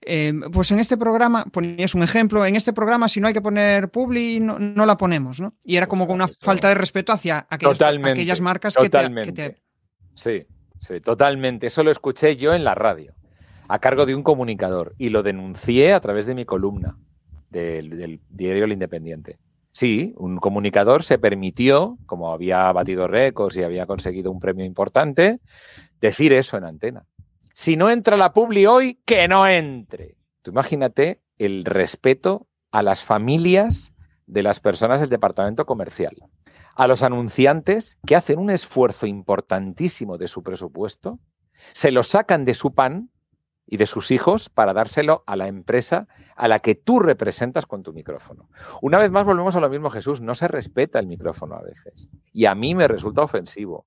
eh, pues en este programa, ponías un ejemplo, en este programa si no hay que poner publi, no, la ponemos, ¿no? Y era como una falta de respeto hacia aquellas, marcas que te, Sí, sí, totalmente. Eso lo escuché yo en la radio a cargo de un comunicador y lo denuncié a través de mi columna del, diario El Independiente. Sí, un comunicador se permitió, como había batido récords y había conseguido un premio importante, decir eso en antena. Si no entra la Publi hoy, que no entre. Tú imagínate el respeto a las familias de las personas del departamento comercial, a los anunciantes que hacen un esfuerzo importantísimo de su presupuesto, se lo sacan de su pan y de sus hijos para dárselo a la empresa a la que tú representas con tu micrófono. Una vez más volvemos a lo mismo, Jesús, no se respeta el micrófono a veces. Y a mí me resulta ofensivo.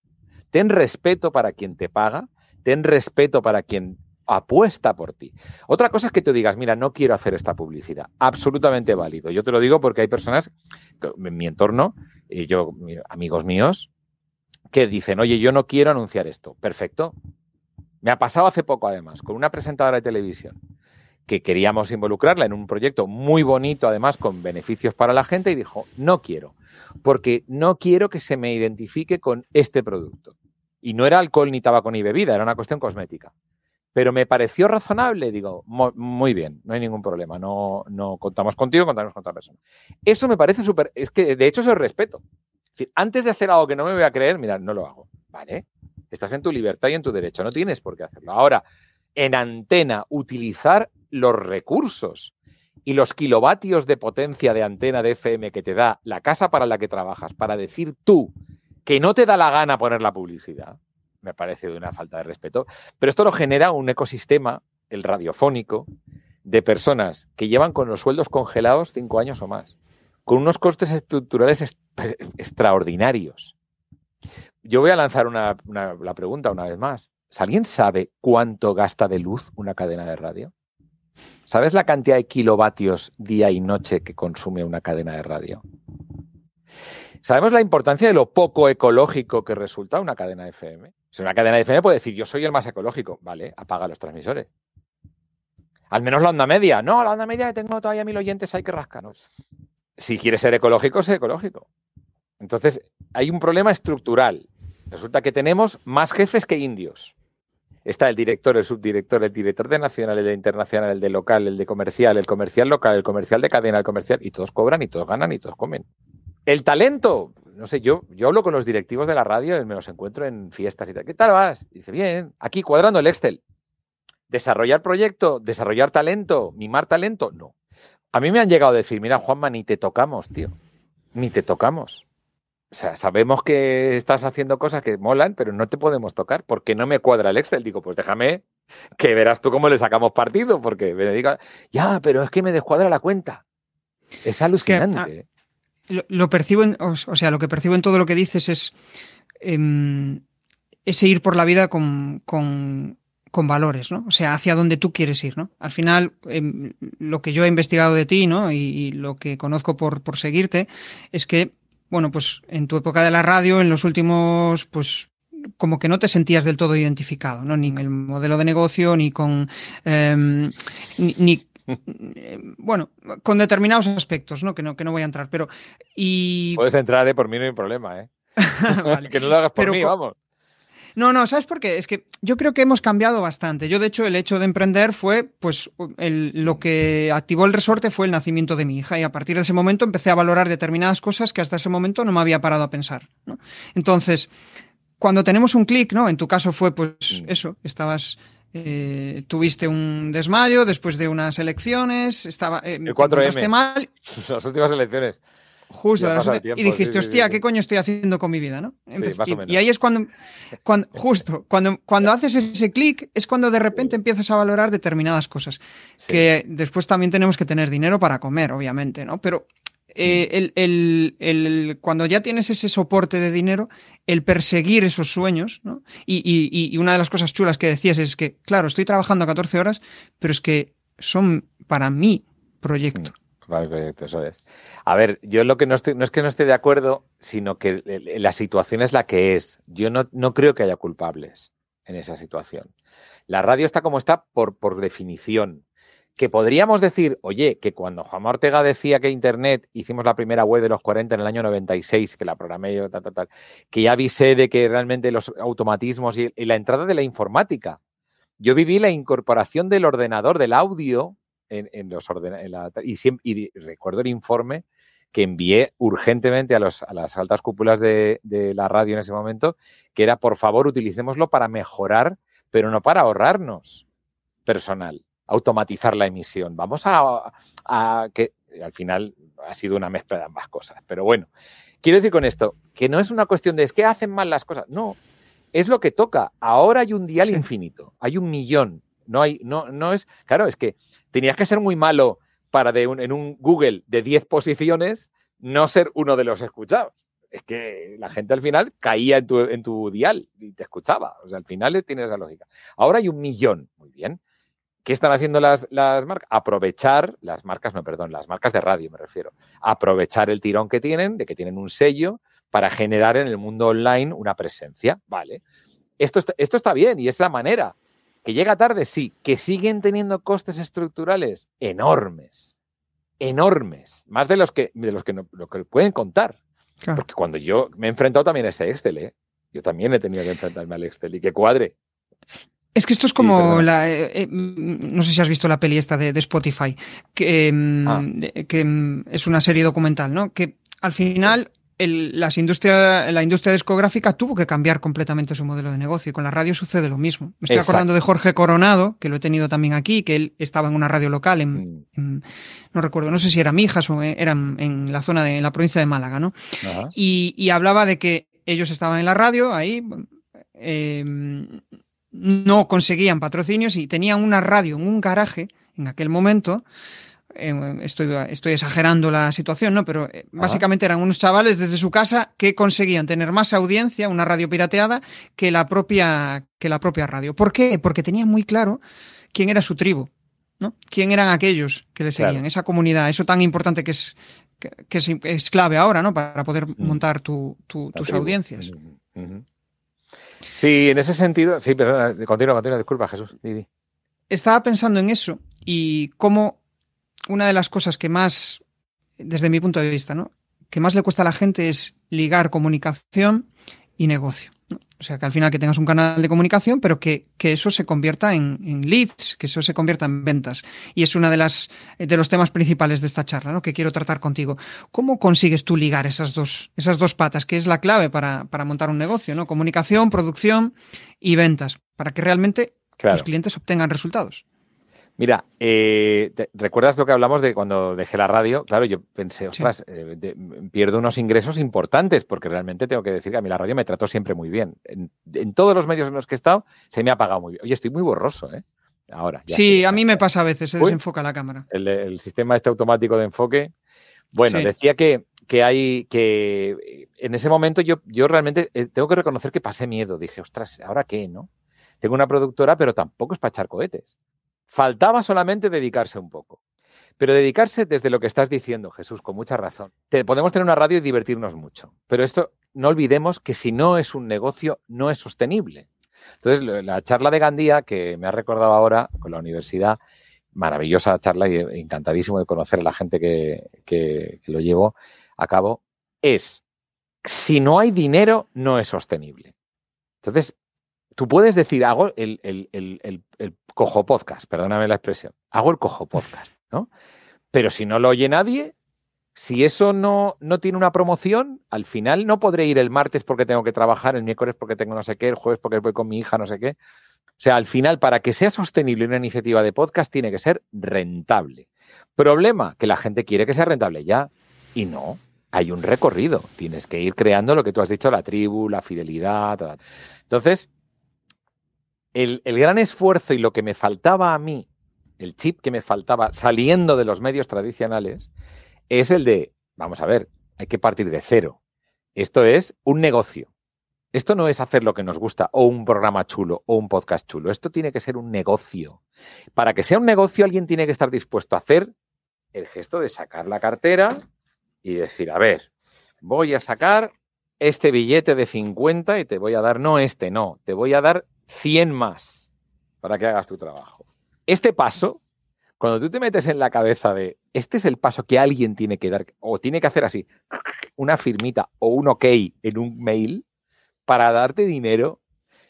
Ten respeto para quien te paga, ten respeto para quien apuesta por ti. Otra cosa es que tú digas, mira, no quiero hacer esta publicidad. Absolutamente válido. Yo te lo digo porque hay personas en mi entorno, y yo, amigos míos, que dicen, oye, yo no quiero anunciar esto. Perfecto, me ha pasado hace poco, además, con una presentadora de televisión que queríamos involucrarla en un proyecto muy bonito, además, con beneficios para la gente, y dijo, no quiero, porque no quiero que se me identifique con este producto. Y no era alcohol ni tabaco ni bebida, era una cuestión cosmética. Pero me pareció razonable, digo, muy bien, no hay ningún problema, no, no contamos contigo, contamos con otra persona. Eso me parece súper, es que de hecho eso es respeto. antes de hacer algo que no me voy a creer, mira, no lo hago, ¿vale? Estás en tu libertad y en tu derecho, no tienes por qué hacerlo. Ahora, en antena, utilizar los recursos y los kilovatios de potencia de antena de FM que te da la casa para la que trabajas para decir tú que no te da la gana poner la publicidad, me parece de una falta de respeto. Pero esto lo genera un ecosistema, el radiofónico, de personas que llevan con los sueldos congelados cinco años o más, con unos costes estructurales extraordinarios yo voy a lanzar una, la pregunta una vez más. ¿Alguien sabe cuánto gasta de luz una cadena de radio? ¿Sabes la cantidad de kilovatios día y noche que consume una cadena de radio? ¿Sabemos la importancia de lo poco ecológico que resulta una cadena de FM? Si una cadena de FM puede decir, yo soy el más ecológico, vale, apaga los transmisores. Al menos la onda media. No, la onda media tengo todavía mil oyentes, hay que rascarnos. Si quieres ser ecológico, sé ecológico. Entonces, hay un problema estructural. Resulta que tenemos más jefes que indios. Está el director, el subdirector, el director de nacional, el de internacional, el de local, el de comercial, el comercial local, el comercial de cadena, el comercial, y todos cobran y todos ganan y todos comen. El talento, no sé, yo, yo hablo con los directivos de la radio, me los encuentro en fiestas y tal. ¿Qué tal vas? Dice, bien, aquí cuadrando el Excel. ¿Desarrollar proyecto? ¿Desarrollar talento? ¿Mimar talento? No. A mí me han llegado a decir, mira, Juanma, ni te tocamos, tío. Ni te tocamos. O sea, sabemos que estás haciendo cosas que molan, pero no te podemos tocar porque no me cuadra el Excel. Digo, pues déjame que verás tú cómo le sacamos partido, porque me diga, ya, pero es que me descuadra la cuenta. Es alucinante. Ah, lo, percibo, en, o, sea, lo que percibo en todo lo que dices es em, ese ir por la vida con, con valores, ¿no? O sea, hacia donde tú quieres ir, ¿no? Al final, em, lo que yo he investigado de ti, ¿no? Y, lo que conozco por, por, seguirte, es que bueno, pues en tu época de la radio, en los últimos, pues como que no te sentías del todo identificado, ¿no? Ni en el modelo de negocio, ni con. Em, ni, *laughs* bueno, con determinados aspectos, ¿no? Que no, que no voy a entrar, pero. Y... Puedes entrar, ¿eh? por mí no hay problema, ¿eh? *laughs* *laughs* que no lo hagas por mí, vamos. No, no, ¿sabes por qué? Es que yo creo que hemos cambiado bastante. Yo, de hecho, el hecho de emprender fue, pues, lo que activó el resorte fue el nacimiento de mi hija y a partir de ese momento empecé a valorar determinadas cosas que hasta ese momento no me había parado a pensar. Entonces, cuando tenemos un clic, ¿no? En tu caso fue, pues, mm. eso, estabas eh, tuviste un desmayo después de unas elecciones, estaba, eh, el 4M. mal. *laughs* Las últimas elecciones. Justo, y dijiste, hostia, ¿qué coño estoy haciendo con mi vida? ¿no? y, ahí es cuando, cuando *laughs* justo, cuando, cuando haces ese clic, es cuando de repente empiezas a valorar determinadas cosas. Que después también tenemos que tener dinero para comer, obviamente, ¿no? Pero eh, el, el, cuando ya tienes ese soporte de dinero, el perseguir esos sueños, ¿no? Y, y, una de las cosas chulas que decías es que, claro, estoy trabajando 14 horas, pero es que son para mi proyecto. Eso es. A ver, yo lo que no estoy, no es que no esté de acuerdo, sino que la situación es la que es. Yo no, no creo que haya culpables en esa situación. La radio está como está por, por definición. Que podríamos decir, oye, que cuando Juan Ortega decía que Internet, hicimos la primera web de los 40 en el año 96, que la programé yo, tal, tal, tal, que ya avisé de que realmente los automatismos y la entrada de la informática. Yo viví la incorporación del ordenador, del audio, en, los y, recuerdo el informe que envié urgentemente a, las altas cúpulas de, la radio en ese momento, que era, por favor, utilicémoslo para mejorar, pero no para ahorrarnos personal, automatizar la emisión. Vamos a, a que al final ha sido una mezcla de ambas cosas. Pero bueno, quiero decir con esto que no es una cuestión de es que hacen mal las cosas. No, es lo que toca. Ahora hay un dial infinito, hay un millón. No hay, no, no es, claro, es que tenías que ser muy malo para de en un Google de 10 posiciones no ser uno de los escuchados. Es que la gente al final caía en tu, en tu dial y te escuchaba. O sea, al final tiene esa lógica. Ahora hay un millón. Muy bien. ¿Qué están haciendo las, las, marcas? Aprovechar, las marcas, no, perdón, las marcas de radio me refiero. Aprovechar el tirón que tienen, de que tienen un sello, para generar en el mundo online una presencia. Vale. Esto esto está bien y es la manera. Que llega tarde, sí. Que siguen teniendo costes estructurales enormes. Enormes. Más de los que, de los que, lo que pueden contar. Porque cuando yo me he enfrentado también a este Excel, ¿eh? yo también he tenido que enfrentarme al Excel y que cuadre. Es que esto es como la. Eh, eh, no sé si has visto la peli esta de, Spotify, que, mm, ah. que, mm, es una serie documental, ¿no? Que al final las industria, la industria discográfica tuvo que cambiar completamente su modelo de negocio y con la radio sucede lo mismo. Me estoy acordando de Jorge Coronado, que lo he tenido también aquí, que él estaba en una radio local en, no recuerdo, no sé si era Mijas o era en, la zona de la provincia de Málaga, ¿no? Y, hablaba de que ellos estaban en la radio ahí, em, no conseguían patrocinios y tenían una radio en un garaje en aquel momento eh, estoy, estoy, exagerando la situación, ¿no? Pero eh, básicamente eran unos chavales desde su casa que conseguían tener más audiencia, una radio pirateada, que la propia, que la propia radio. ¿Por qué? Porque tenían muy claro quién era su tribu, ¿no? Quién eran aquellos que le seguían, esa comunidad, eso tan importante que es, que, es, clave ahora, ¿no? Para poder mm. montar tus audiencias. Sí, en ese sentido, sí, perdona, continúa, continúa, disculpa, Jesús. Estaba pensando en eso y cómo una de las cosas que más, desde mi punto de vista, ¿no? que más le cuesta a la gente es ligar comunicación y negocio. O sea, que al final que tengas un canal de comunicación, pero que, eso se convierta en, leads, que eso se convierta en ventas. Y es uno de, las, de los temas principales de esta charla, ¿no? que quiero tratar contigo. ¿Cómo consigues tú ligar esas dos, esas dos patas, que es la clave para, para montar un negocio? ¿no? Comunicación, producción y ventas, para que realmente tus clientes obtengan resultados. Mira, eh, ¿recuerdas lo que hablamos de cuando dejé la radio? Claro, yo pensé, ostras, eh, pierdo unos ingresos importantes porque realmente tengo que decir que a mí la radio me trató siempre muy bien. En, todos los medios en los que he estado se me ha pagado muy bien. Oye, estoy muy borroso, ¿eh? Ahora. sí, a mí me pasa a veces, se desenfoca la cámara. El, sistema este automático de enfoque. Bueno, decía que, que, hay que en ese momento yo, yo realmente eh, tengo que reconocer que pasé miedo. Dije, ostras, ¿ahora qué, no? Tengo una productora, pero tampoco es para echar cohetes. Faltaba solamente dedicarse un poco. Pero dedicarse desde lo que estás diciendo, Jesús, con mucha razón. podemos tener una radio y divertirnos mucho, pero esto no olvidemos que si no es un negocio, no es sostenible. Entonces, la charla de Gandía, que me ha recordado ahora con la universidad, maravillosa charla y encantadísimo de conocer a la gente que, que lo llevó a cabo, es, si no hay dinero, no es sostenible. Entonces, tú puedes decir, hago el, cojo podcast, perdóname la expresión, hago el cojo podcast, ¿no? Pero si no lo oye nadie, si eso no, no tiene una promoción, al final no podré ir el martes porque tengo que trabajar, el miércoles porque tengo no sé qué, el jueves porque voy con mi hija, no sé qué. O sea, al final, para que sea sostenible una iniciativa de podcast, tiene que ser rentable. Problema, que la gente quiere que sea rentable ya. Y no, hay un recorrido. Tienes que ir creando lo que tú has dicho, la tribu, la fidelidad. Entonces, el, gran esfuerzo y lo que me faltaba a mí, el chip que me faltaba saliendo de los medios tradicionales, es el de, vamos a ver, hay que partir de cero. Esto es un negocio. Esto no es hacer lo que nos gusta o un programa chulo o un podcast chulo. Esto tiene que ser un negocio. Para que sea un negocio, alguien tiene que estar dispuesto a hacer el gesto de sacar la cartera y decir, a ver, voy a sacar este billete de 50 y te voy a dar, no este, no, te voy a dar 100 más para que hagas tu trabajo. Este paso, cuando tú te metes en la cabeza de, este es el paso que alguien tiene que dar, o tiene que hacer así, una firmita o un ok en un mail, para darte dinero,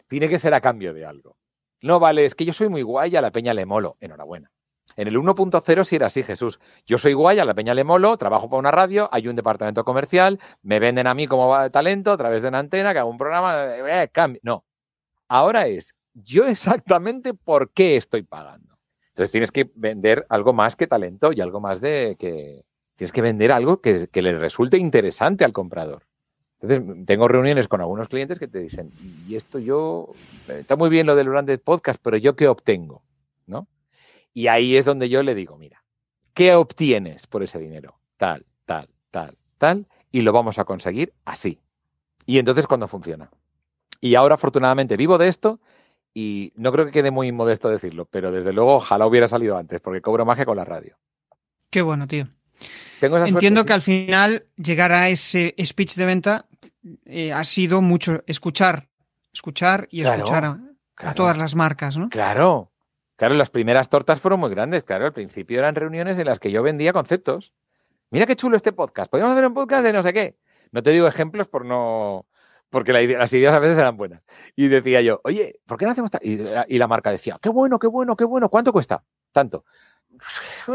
tiene que ser a cambio de algo. No vale, es que yo soy muy guay a la peña le molo. Enhorabuena. En el 1.0 sí era así, Jesús. Yo soy guay, a la peña le molo, trabajo para una radio, hay un departamento comercial, me venden a mí como talento a través de una antena, que hago un programa, eh, no. Ahora es, yo *laughs* exactamente por qué estoy pagando. Entonces tienes que vender algo más que talento y algo más de que tienes que vender algo que, le resulte interesante al comprador. Entonces, tengo reuniones con algunos clientes que te dicen, y esto yo, está muy bien lo del Branded Podcast, pero yo qué obtengo, ¿no? Y ahí es donde yo le digo, mira, ¿qué obtienes por ese dinero? Tal, tal, tal, tal, y lo vamos a conseguir así. Y entonces cuando funciona. Y ahora afortunadamente vivo de esto y no creo que quede muy modesto decirlo, pero desde luego ojalá hubiera salido antes porque cobro magia con la radio. Qué bueno, tío. Entiendo que al final llegar a ese speech de venta eh, ha sido mucho escuchar, escuchar y escuchar a, todas las marcas, ¿no? Claro, Claro, las primeras tortas fueron muy grandes. Claro, al principio eran reuniones en las que yo vendía conceptos. Mira qué chulo este podcast. Podríamos hacer un podcast de no sé qué. No te digo ejemplos por no. Porque las ideas a veces eran buenas. Y decía yo, oye, ¿por qué no hacemos tal? Y, la marca decía, qué bueno, qué bueno, qué bueno. ¿Cuánto cuesta? Tanto. *laughs*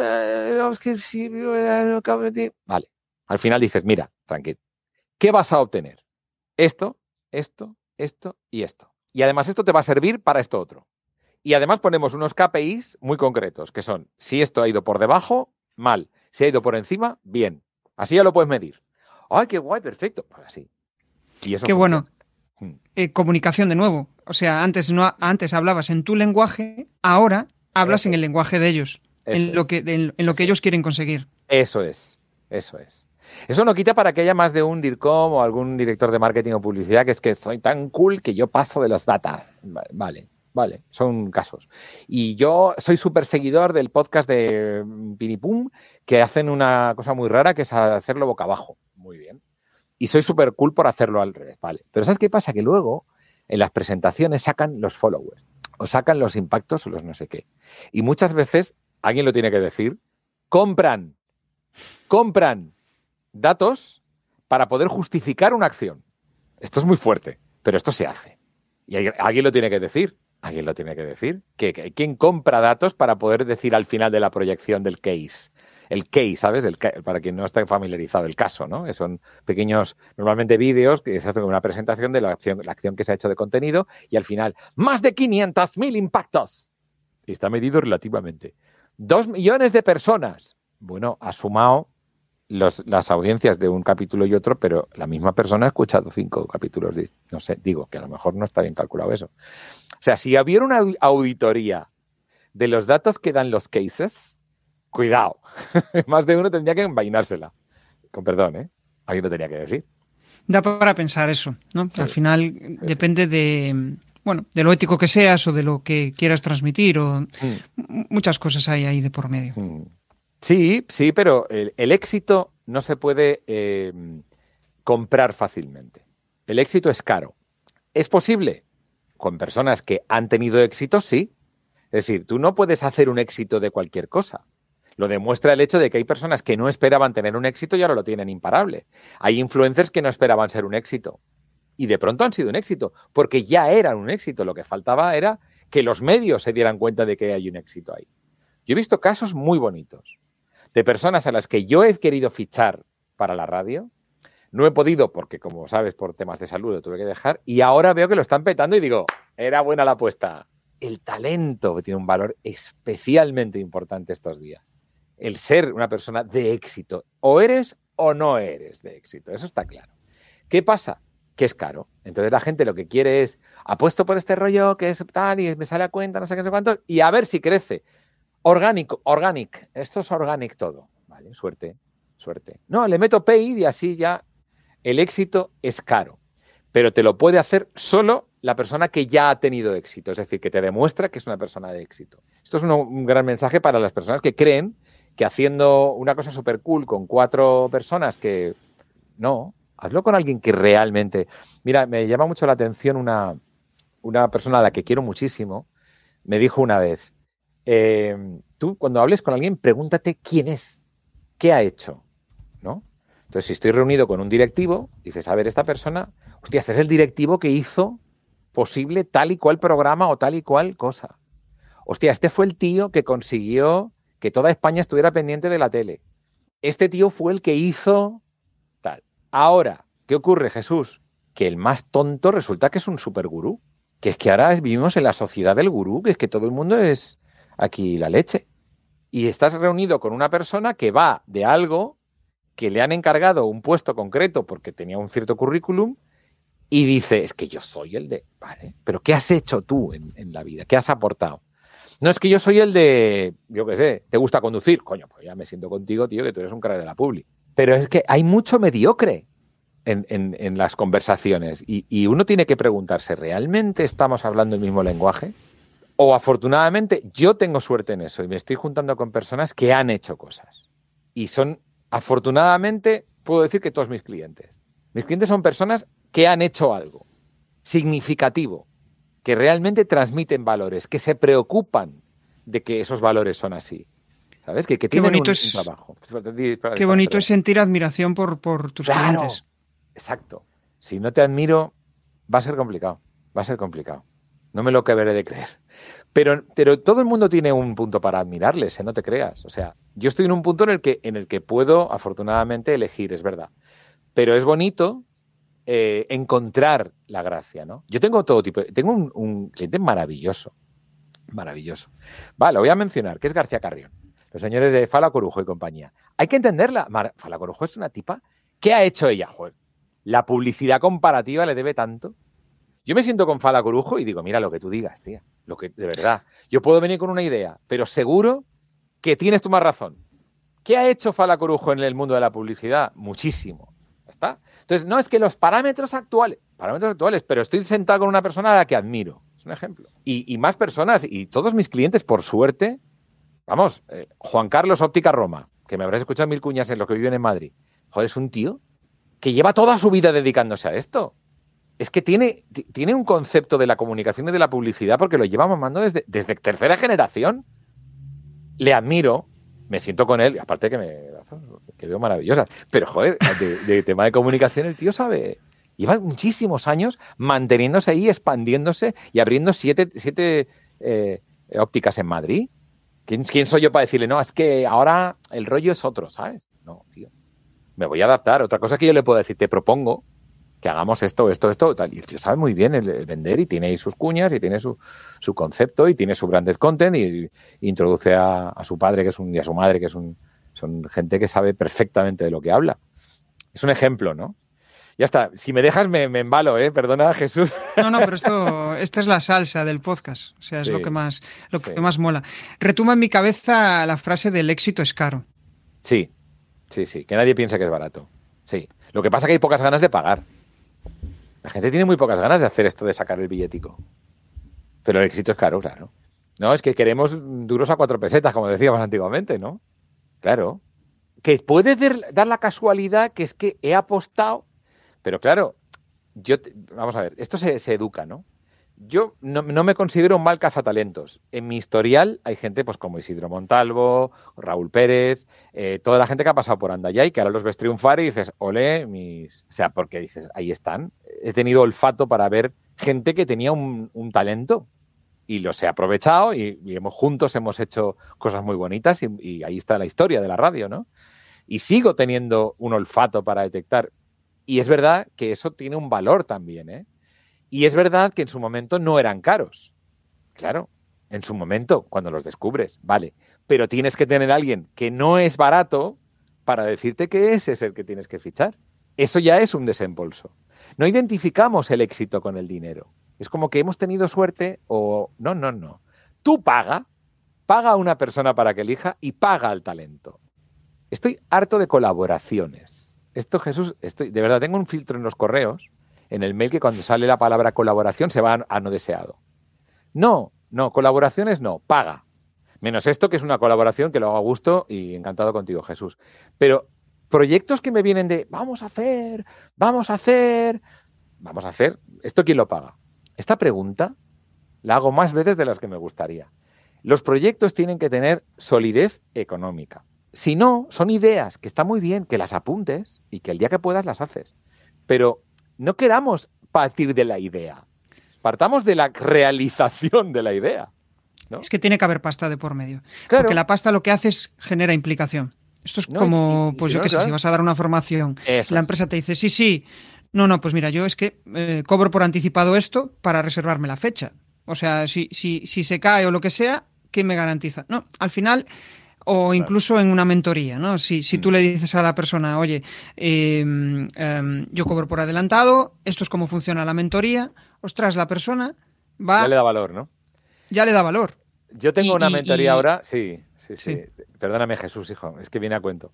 Vale. Al final dices, mira, tranquilo. ¿Qué vas a obtener? Esto, esto, esto y esto. Y además esto te va a servir para esto otro. Y además ponemos unos KPIs muy concretos, que son, si esto ha ido por debajo, mal. Si ha ido por encima, bien. Así ya lo puedes medir. ¡Ay, qué guay! Perfecto. Pues así. Y eso qué bueno. Hmm. Eh, comunicación de nuevo. O sea, antes, no, antes hablabas en tu lenguaje, ahora hablas en el lenguaje de ellos, en lo, que, en, lo que ellos quieren conseguir. Eso es, eso es. Eso no quita para que haya más de un DIRCOM o algún director de marketing o publicidad que es que soy tan cool que yo paso de las datas. Vale, Vale, son casos. Y yo soy súper seguidor del podcast de Pinipum, que hacen una cosa muy rara, que es hacerlo boca abajo. Muy bien. Y soy súper cool por hacerlo al revés. Vale. Pero ¿sabes qué pasa? Que luego en las presentaciones sacan los followers, o sacan los impactos o los no sé qué. Y muchas veces, alguien lo tiene que decir, compran, compran datos para poder justificar una acción. Esto es muy fuerte, pero esto se hace. Y alguien lo tiene que decir. Alguien lo tiene que decir. ¿Quién compra datos para poder decir al final de la proyección del case? El case, ¿sabes? El, para quien no está familiarizado, el caso, ¿no? Son pequeños, normalmente vídeos que se hacen una presentación de la acción, la acción que se ha hecho de contenido y al final, más de 500.000 impactos. Y está medido relativamente. Dos millones de personas. Bueno, ha sumado las audiencias de un capítulo y otro, pero la misma persona ha escuchado cinco capítulos. no sé, digo que a lo mejor no está bien calculado eso. O sea, si hubiera una auditoría de los datos que dan los cases, cuidado. *laughs* Más de uno tendría que envainársela. Con perdón, ¿eh? Alguien lo tenía que decir. Da para pensar eso, ¿no? Al final depende de, bueno, de lo ético que seas o de lo que quieras transmitir o mm. muchas cosas hay ahí de por medio. Mm. Sí, sí, pero el, éxito no se puede eh, comprar fácilmente. El éxito es caro. ¿Es posible? Con personas que han tenido éxito, sí. Es decir, tú no puedes hacer un éxito de cualquier cosa. Lo demuestra el hecho de que hay personas que no esperaban tener un éxito y ahora lo tienen imparable. Hay influencers que no esperaban ser un éxito y de pronto han sido un éxito, porque ya eran un éxito. Lo que faltaba era que los medios se dieran cuenta de que hay un éxito ahí. Yo he visto casos muy bonitos de personas a las que yo he querido fichar para la radio. No he podido porque, como sabes, por temas de salud lo tuve que dejar. Y ahora veo que lo están petando y digo, era buena la apuesta. El talento tiene un valor especialmente importante estos días. El ser una persona de éxito. O eres o no eres de éxito. Eso está claro. ¿Qué pasa? Que es caro. Entonces la gente lo que quiere es, apuesto por este rollo que es tal y me sale a cuenta, no sé qué, sé cuánto, y a ver si crece. Orgánico, organic. Esto es organic todo. Vale, suerte, suerte. No, le meto paid y así ya el éxito es caro. Pero te lo puede hacer solo la persona que ya ha tenido éxito. Es decir, que te demuestra que es una persona de éxito. Esto es un, gran mensaje para las personas que creen que haciendo una cosa súper cool con cuatro personas que. No, hazlo con alguien que realmente. Mira, me llama mucho la atención una, una persona a la que quiero muchísimo. Me dijo una vez, Em, tú cuando hables con alguien, pregúntate quién es, qué ha hecho, ¿no? Entonces, si estoy reunido con un directivo, dices, a ver, esta persona, hostia, este es el directivo que hizo posible tal y cual programa o tal y cual cosa. Hostia, este fue el tío que consiguió que toda España estuviera pendiente de la tele. Este tío fue el que hizo tal. Ahora, ¿qué ocurre, Jesús? Que el más tonto resulta que es un supergurú. Que es que ahora vivimos en la sociedad del gurú, que es que todo el mundo es, aquí la leche. Y estás reunido con una persona que va de algo que le han encargado un puesto concreto porque tenía un cierto currículum y dice, es que yo soy el de, vale, pero ¿qué has hecho tú en, la vida? ¿Qué has aportado? No es que yo soy el de, yo qué sé, ¿te gusta conducir? Coño, pues ya me siento contigo, tío, que tú eres un cara de la publi. Pero es que hay mucho mediocre en, las conversaciones y, y uno tiene que preguntarse, ¿realmente estamos hablando el mismo lenguaje? O afortunadamente yo tengo suerte en eso y me estoy juntando con personas que han hecho cosas. Y son, afortunadamente, puedo decir que todos mis clientes. Mis clientes son personas que han hecho algo significativo, que realmente transmiten valores, que se preocupan de que esos valores son así. ¿Sabes? Que, que tienen un, trabajo. Qué bonito es sentir admiración por, por tus clientes. Exacto. Si no te admiro, va a ser complicado. Va a ser complicado. No me lo acabaré de creer. Pero, pero todo el mundo tiene un punto para admirarles, ¿eh? no te creas. O sea, yo estoy en un punto en el que, en el que puedo, afortunadamente, elegir, es verdad. Pero es bonito eh, encontrar la gracia, ¿no? Yo tengo todo tipo. Tengo un, cliente maravilloso. Maravilloso. Vale, voy a mencionar, que es García Carrión. Los señores de Fala Corujo y compañía. Hay que entenderla. Fala Corujo es una tipa. ¿Qué ha hecho ella? Joder, la publicidad comparativa le debe tanto. Yo me siento con Fala Corujo y digo, mira lo que tú digas, tía. Lo que, de verdad. Yo puedo venir con una idea, pero seguro que tienes tú más razón. ¿Qué ha hecho Fala Corujo en el mundo de la publicidad? Muchísimo. Entonces, no es que los parámetros actuales, parámetros actuales, pero estoy sentado con una persona a la que admiro. Es un ejemplo. Y, más personas, y todos mis clientes, por suerte, vamos, eh, Juan Carlos Óptica Roma, que me habrás escuchado mil cuñas en lo que viven en Madrid. Joder, es un tío que lleva toda su vida dedicándose a esto es que tiene, tiene un concepto de la comunicación y de la publicidad porque lo lleva mamando desde, desde tercera generación. Le admiro, me siento con él, aparte que me que veo maravillosa. Pero, joder, de, tema de comunicación el tío sabe. Lleva muchísimos años manteniéndose ahí, expandiéndose y abriendo siete, siete eh, ópticas en Madrid. ¿Quién, ¿Quién soy yo para decirle, no, es que ahora el rollo es otro, ¿sabes? No, tío. Me voy a adaptar. Otra cosa que yo le puedo decir, te propongo que hagamos esto, esto, esto, tal. Y el tío sabe muy bien el, el vender y tiene ahí sus cuñas y tiene su, su concepto y tiene su branded content y, y introduce a, a, su padre que es un, y a su madre que es un, son gente que sabe perfectamente de lo que habla. Es un ejemplo, ¿no? Ya está. Si me dejas, me, me embalo, ¿eh? Perdona, Jesús. No, no, pero esto, esta es la salsa del podcast. O sea, es Sí, lo que más, lo que sí. más mola. Retuma en mi cabeza la frase del éxito es caro. Sí, sí, sí. Que nadie piensa que es barato. Sí. Lo que pasa es que hay pocas ganas de pagar. La gente tiene muy pocas ganas de hacer esto de sacar el billetico. Pero el éxito es caro, claro. No, es que queremos duros a cuatro pesetas, como decíamos *laughs* antiguamente, ¿no? Claro. Que puede dar la casualidad que es que he apostado, pero claro, yo, vamos a ver, esto se, se educa, ¿no? Yo no, no me considero un mal cazatalentos. En mi historial hay gente pues como Isidro Montalvo, Raúl Pérez, eh, toda la gente que ha pasado por Andayay, que ahora los ves triunfar y dices, ole, mis... O sea, porque dices, ahí están. He tenido olfato para ver gente que tenía un talento y los he aprovechado y, hemos juntos hemos hecho cosas muy bonitas y, ahí está la historia de la radio, ¿no? Y sigo teniendo un olfato para detectar. Y es verdad que eso tiene un valor también, ¿eh? Y es verdad que en su momento no eran caros. Claro, en su momento, cuando los descubres, vale. Pero tienes que tener alguien que no es barato para decirte que ese es el que tienes que fichar. Eso ya es un desembolso. No identificamos el éxito con el dinero. Es como que hemos tenido suerte o no, no, no. Tú paga, paga a una persona para que elija y paga al talento. Estoy harto de colaboraciones. Esto, Jesús, estoy, de verdad, tengo un filtro en los correos, en el mail, que cuando sale la palabra colaboración se va a, a no deseado. No, no, colaboraciones no, paga. Menos esto, que es una colaboración que lo hago a gusto y encantado contigo, Jesús. Pero proyectos que me vienen de vamos a hacer, vamos a hacer, vamos a hacer, ¿esto quién lo paga? Esta pregunta la hago más veces de las que me gustaría. Los proyectos tienen que tener solidez económica. Si no, son ideas que está muy bien que las apuntes y que el día que puedas las haces. Pero no queramos partir de la idea. Partamos de la realización de la idea. ¿no? Es que tiene que haber pasta de por medio. Claro. Porque la pasta lo que hace es genera implicación. Esto es No, como, y- y pues yo no, qué sé, claro. si vas a dar una formación, Eso la es. empresa te dice, sí, sí, no, no, pues mira, yo es que eh, cobro por anticipado esto para reservarme la fecha. O sea, si, si, si se cae o lo que sea, ¿qué me garantiza? No, al final, o incluso en una mentoría, ¿no? Si, si Mm. tú le dices a la persona, oye, eh, em, yo cobro por adelantado, esto es cómo funciona la mentoría, ostras, la persona va, Ya le da valor, ¿no? ya le da valor. Yo tengo Y- una y- mentoría y- ahora, sí, sí, sí, Sí. Perdóname, Jesús, hijo, es que viene a cuento.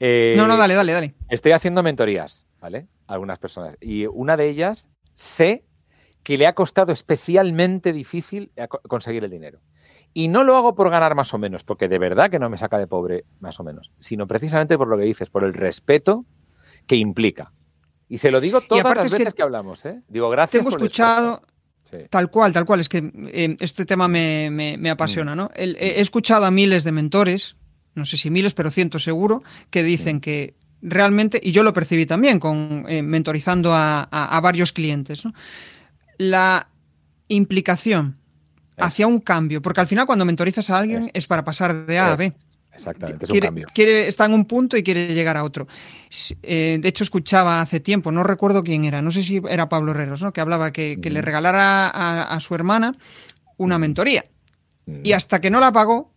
Eh, No, no, dale, dale, dale. Estoy haciendo mentorías, ¿vale? Algunas personas. Y una de ellas sé que le ha costado especialmente difícil conseguir el dinero. Y no lo hago por ganar más o menos, porque de verdad que no me saca de pobre más o menos, sino precisamente por lo que dices, por el respeto que implica. Y se lo digo todas las que veces que, hablamos, ¿eh? Digo, gracias. Tengo por el escuchado. Sí. Tal cual, tal cual. Es que eh, este tema me, me- me apasiona, Mm. ¿no? El- he escuchado a miles de mentores, no sé si miles, pero cientos seguro, que dicen Mm. que realmente, y yo lo percibí también con eh, mentorizando a, a- a varios clientes, ¿no? La implicación hacia un cambio, porque al final cuando mentorizas a alguien es para pasar de A a. B. Exactamente, es un Quiere, cambio. quiere- está en un punto y quiere llegar a otro. Eh, de hecho, escuchaba hace tiempo, no recuerdo quién era, no sé si era Pablo Herreros, ¿no? que hablaba que, que le Mm. regalara a, a su hermana una mentoría. Mm. Y hasta que no la pagó,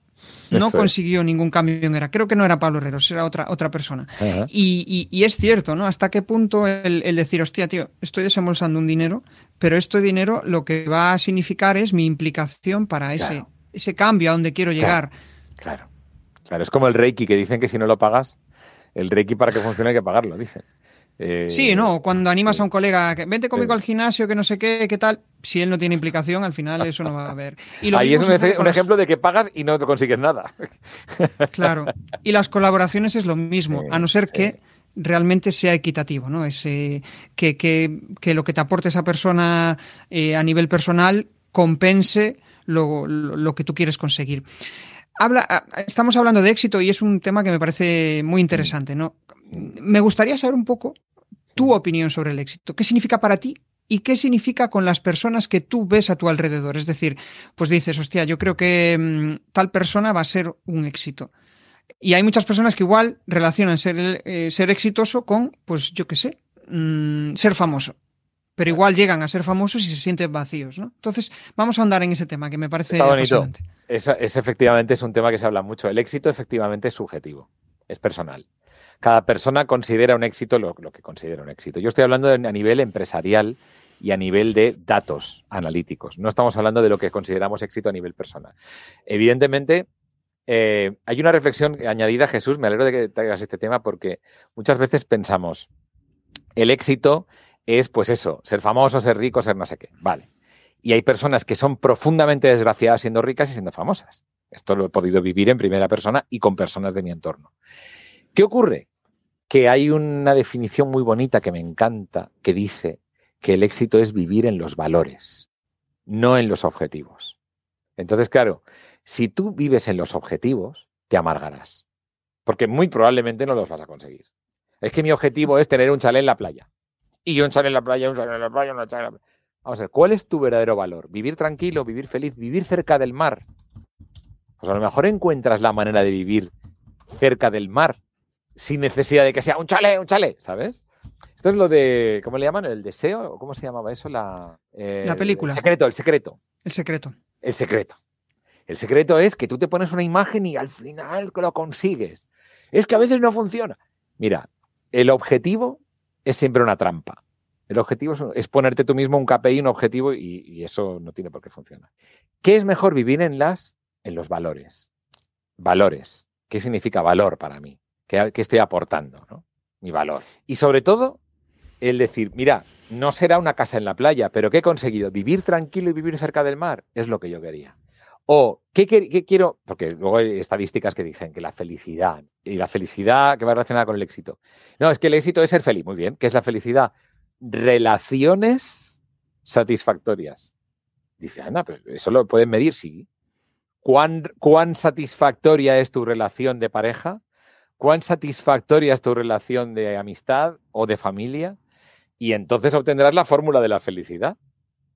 no Eso es. consiguió ningún cambio en era. Creo que no era Pablo Herreros, era otra, otra persona. Y, y- y es cierto, ¿no? Hasta qué punto el, el decir, hostia, tío, estoy desembolsando un dinero, pero este dinero lo que va a significar es mi implicación para ese, Claro. ese cambio a donde quiero llegar. Claro. Claro, es como el Reiki, que dicen que si no lo pagas, el Reiki para que funcione hay que pagarlo, dicen. Eh, Sí, no, cuando animas a un colega que vente conmigo al gimnasio, que no sé qué, qué tal, si él no tiene implicación, al final eso no va a haber. Y lo Ahí es un, ejemplo de que pagas y no te consigues nada. *laughs* Claro. Y las colaboraciones es lo mismo, Sí, a no ser sí. que realmente sea equitativo, ¿no? Es, eh, que, que- que lo que te aporte esa persona eh, a nivel personal compense lo, lo- lo que tú quieres conseguir. Habla, estamos hablando de éxito y es un tema que me parece muy interesante, ¿no? Me gustaría saber un poco tu opinión sobre el éxito. ¿Qué significa para ti y qué significa con las personas que tú ves a tu alrededor. Es decir, pues dices, hostia, yo creo que mm, tal persona va a ser un éxito. Y hay muchas personas que igual relacionan ser, eh, ser exitoso con, pues yo qué sé, mm, ser famoso. Pero igual llegan a ser famosos y se sienten vacíos, ¿no? Entonces, vamos a andar en ese tema que me parece apasionante. Es, es efectivamente es un tema que se habla mucho. El éxito efectivamente es subjetivo, es personal. Cada persona considera un éxito lo, que considera un éxito. Yo estoy hablando a nivel empresarial y a nivel de datos analíticos. No estamos hablando de lo que consideramos éxito a nivel personal. Evidentemente, eh, hay una reflexión añadida, Jesús, me alegro de que traigas este tema porque muchas veces pensamos, el éxito es pues eso, ser famoso, ser rico, ser no sé qué. Vale. Y hay personas que son profundamente desgraciadas siendo ricas y siendo famosas. Esto lo he podido vivir en primera persona y con personas de mi entorno. ¿Qué ocurre? Que hay una definición muy bonita que me encanta que dice que el éxito es vivir en los valores, no en los objetivos. Entonces, claro, si tú vives en los objetivos, te amargarás, porque muy probablemente no los vas a conseguir. Es que mi objetivo es tener un chalet en la playa. Y un chalet en la playa, un chalet en la playa, un chalet en la playa. Vamos a ver, ¿cuál es tu verdadero valor? ¿Vivir tranquilo, vivir feliz, vivir cerca del mar? Pues a lo mejor encuentras la manera de vivir cerca del mar, sin necesidad de que sea un chalet, un chalet, ¿sabes? Esto es lo de, ¿cómo le llaman? ¿El deseo? ¿Cómo se llamaba eso? La, eh, la película. El secreto, el secreto. El secreto. El secreto. El secreto es que tú te pones una imagen y al final lo consigues. Es que a veces no funciona. Mira, el objetivo es siempre una trampa. El objetivo es, ponerte tú mismo un KPI, un objetivo, y, eso no tiene por qué funcionar. ¿Qué es mejor vivir en las? En los valores. Valores. ¿Qué significa valor para mí? ¿Qué, qué estoy aportando? ¿no? Mi valor. Y sobre todo, el decir, mira, no será una casa en la playa, pero ¿qué he conseguido? Vivir tranquilo y vivir cerca del mar es lo que yo quería. O, ¿qué, quiero? Porque luego hay estadísticas que dicen que la felicidad y la felicidad que va relacionada con el éxito. No, es que el éxito es ser feliz. Muy bien. ¿Qué es la felicidad? Relaciones satisfactorias. Dice, anda, pero eso lo pueden medir, sí. ¿Cuán, ¿Cuán satisfactoria es tu relación de pareja? ¿Cuán satisfactoria es tu relación de amistad o de familia? Y entonces obtendrás la fórmula de la felicidad.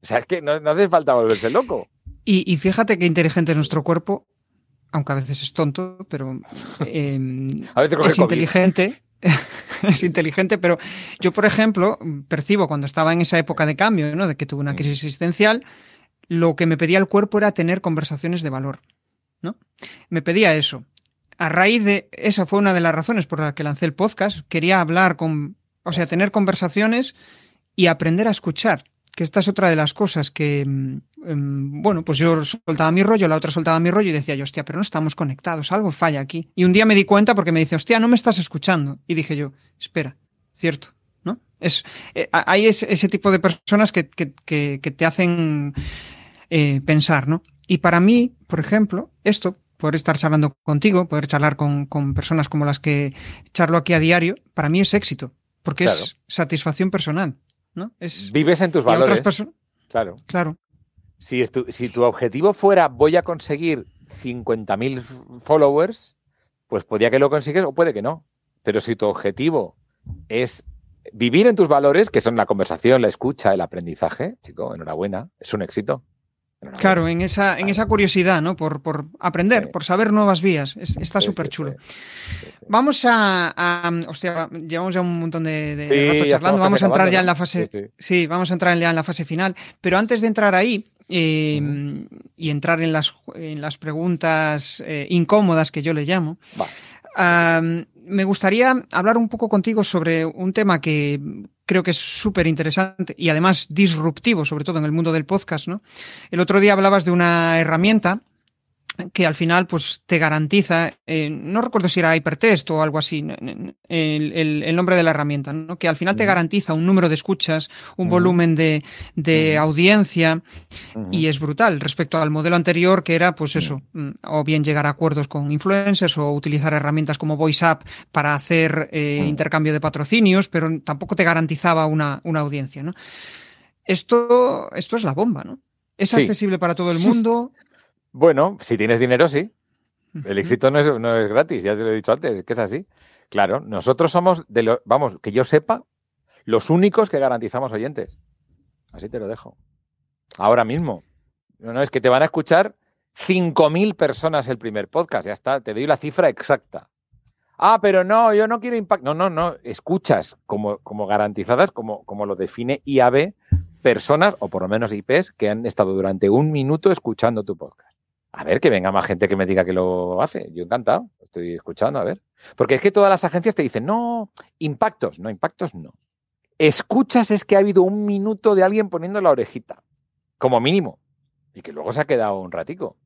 O sea, es que no, no hace falta volverse loco. Y, fíjate qué inteligente es nuestro cuerpo, aunque a veces es tonto, pero *laughs* em, es inteligente. *laughs* es inteligente, pero yo, por ejemplo, percibo cuando estaba en esa época de cambio, ¿no? de que tuve una mm. crisis existencial, lo que me pedía el cuerpo era tener conversaciones de valor. ¿no? Me pedía eso. A raíz de esa fue una de las razones por las que lancé el podcast. Quería hablar con, o sea, tener conversaciones y aprender a escuchar que esta es otra de las cosas que, mm, em, bueno, pues yo soltaba mi rollo, la otra soltaba mi rollo y decía yo, hostia, pero no estamos conectados, algo falla aquí. Y un día me di cuenta porque me dice, hostia, no me estás escuchando. Y dije yo, espera, cierto, ¿no? Es, eh, hay ese, tipo de personas que, te hacen eh, pensar, ¿no? Y para mí, por ejemplo, esto, poder estar charlando contigo, poder charlar con, personas como las que charlo aquí a diario, para mí es éxito, porque es satisfacción personal. Vives en tus valores. Claro. Claro. Si, tu, si tu objetivo fuera voy a conseguir 50.000 followers, pues podría que lo consigues o puede que no. Pero si tu objetivo es vivir en tus valores, que son la conversación, la escucha, el aprendizaje, chico, enhorabuena, es un éxito. Claro, en esa, en esa curiosidad, ¿no? Por, aprender, por saber nuevas vías. está súper chulo. Vamos a, Hostia, llevamos ya un montón de, rato charlando. Vamos a entrar ya en la fase. Sí, vamos a entrar ya en la fase final. Pero antes de entrar ahí. Em, y entrar en las, en las preguntas eh, incómodas que yo le llamo. Me gustaría hablar un poco contigo sobre un tema que creo que es súper interesante y además disruptivo, sobre todo en el mundo del podcast, ¿no? El otro día hablabas de una herramienta que al final pues te garantiza, eh, no recuerdo si era Hypertest o algo así, el, nombre de la herramienta, ¿no? que al final te garantiza un número de escuchas, un volumen de, audiencia y es brutal respecto al modelo anterior que era pues eso, mm, o bien llegar a acuerdos con influencers o utilizar herramientas como VoiceUp para hacer eh, intercambio de patrocinios, pero tampoco te garantizaba una, audiencia. ¿no? Esto, esto es la bomba, ¿no? Es accesible para todo el mundo. Bueno, si tienes dinero, sí. El éxito no es, no es gratis, ya te lo he dicho antes, que es así. Claro, nosotros somos, de los, vamos, que yo sepa, los únicos que garantizamos oyentes. Así te lo dejo. Ahora mismo. No, no, es que te van a escuchar 5.000 personas el primer podcast. Ya está, te doy la cifra exacta. Ah, pero no, yo no quiero impacto. No, no, no. Escuchas como, como garantizadas, como, como lo define IAB, personas, o por lo menos IPs, que han estado durante un minuto escuchando tu podcast. A ver, que venga más gente que me diga que lo hace. Yo encantado, estoy escuchando, a ver. Porque es que todas las agencias te dicen, no, impactos, no, impactos no. Escuchas es que ha habido un minuto de alguien poniendo la orejita, como mínimo, y que luego se ha quedado un ratico.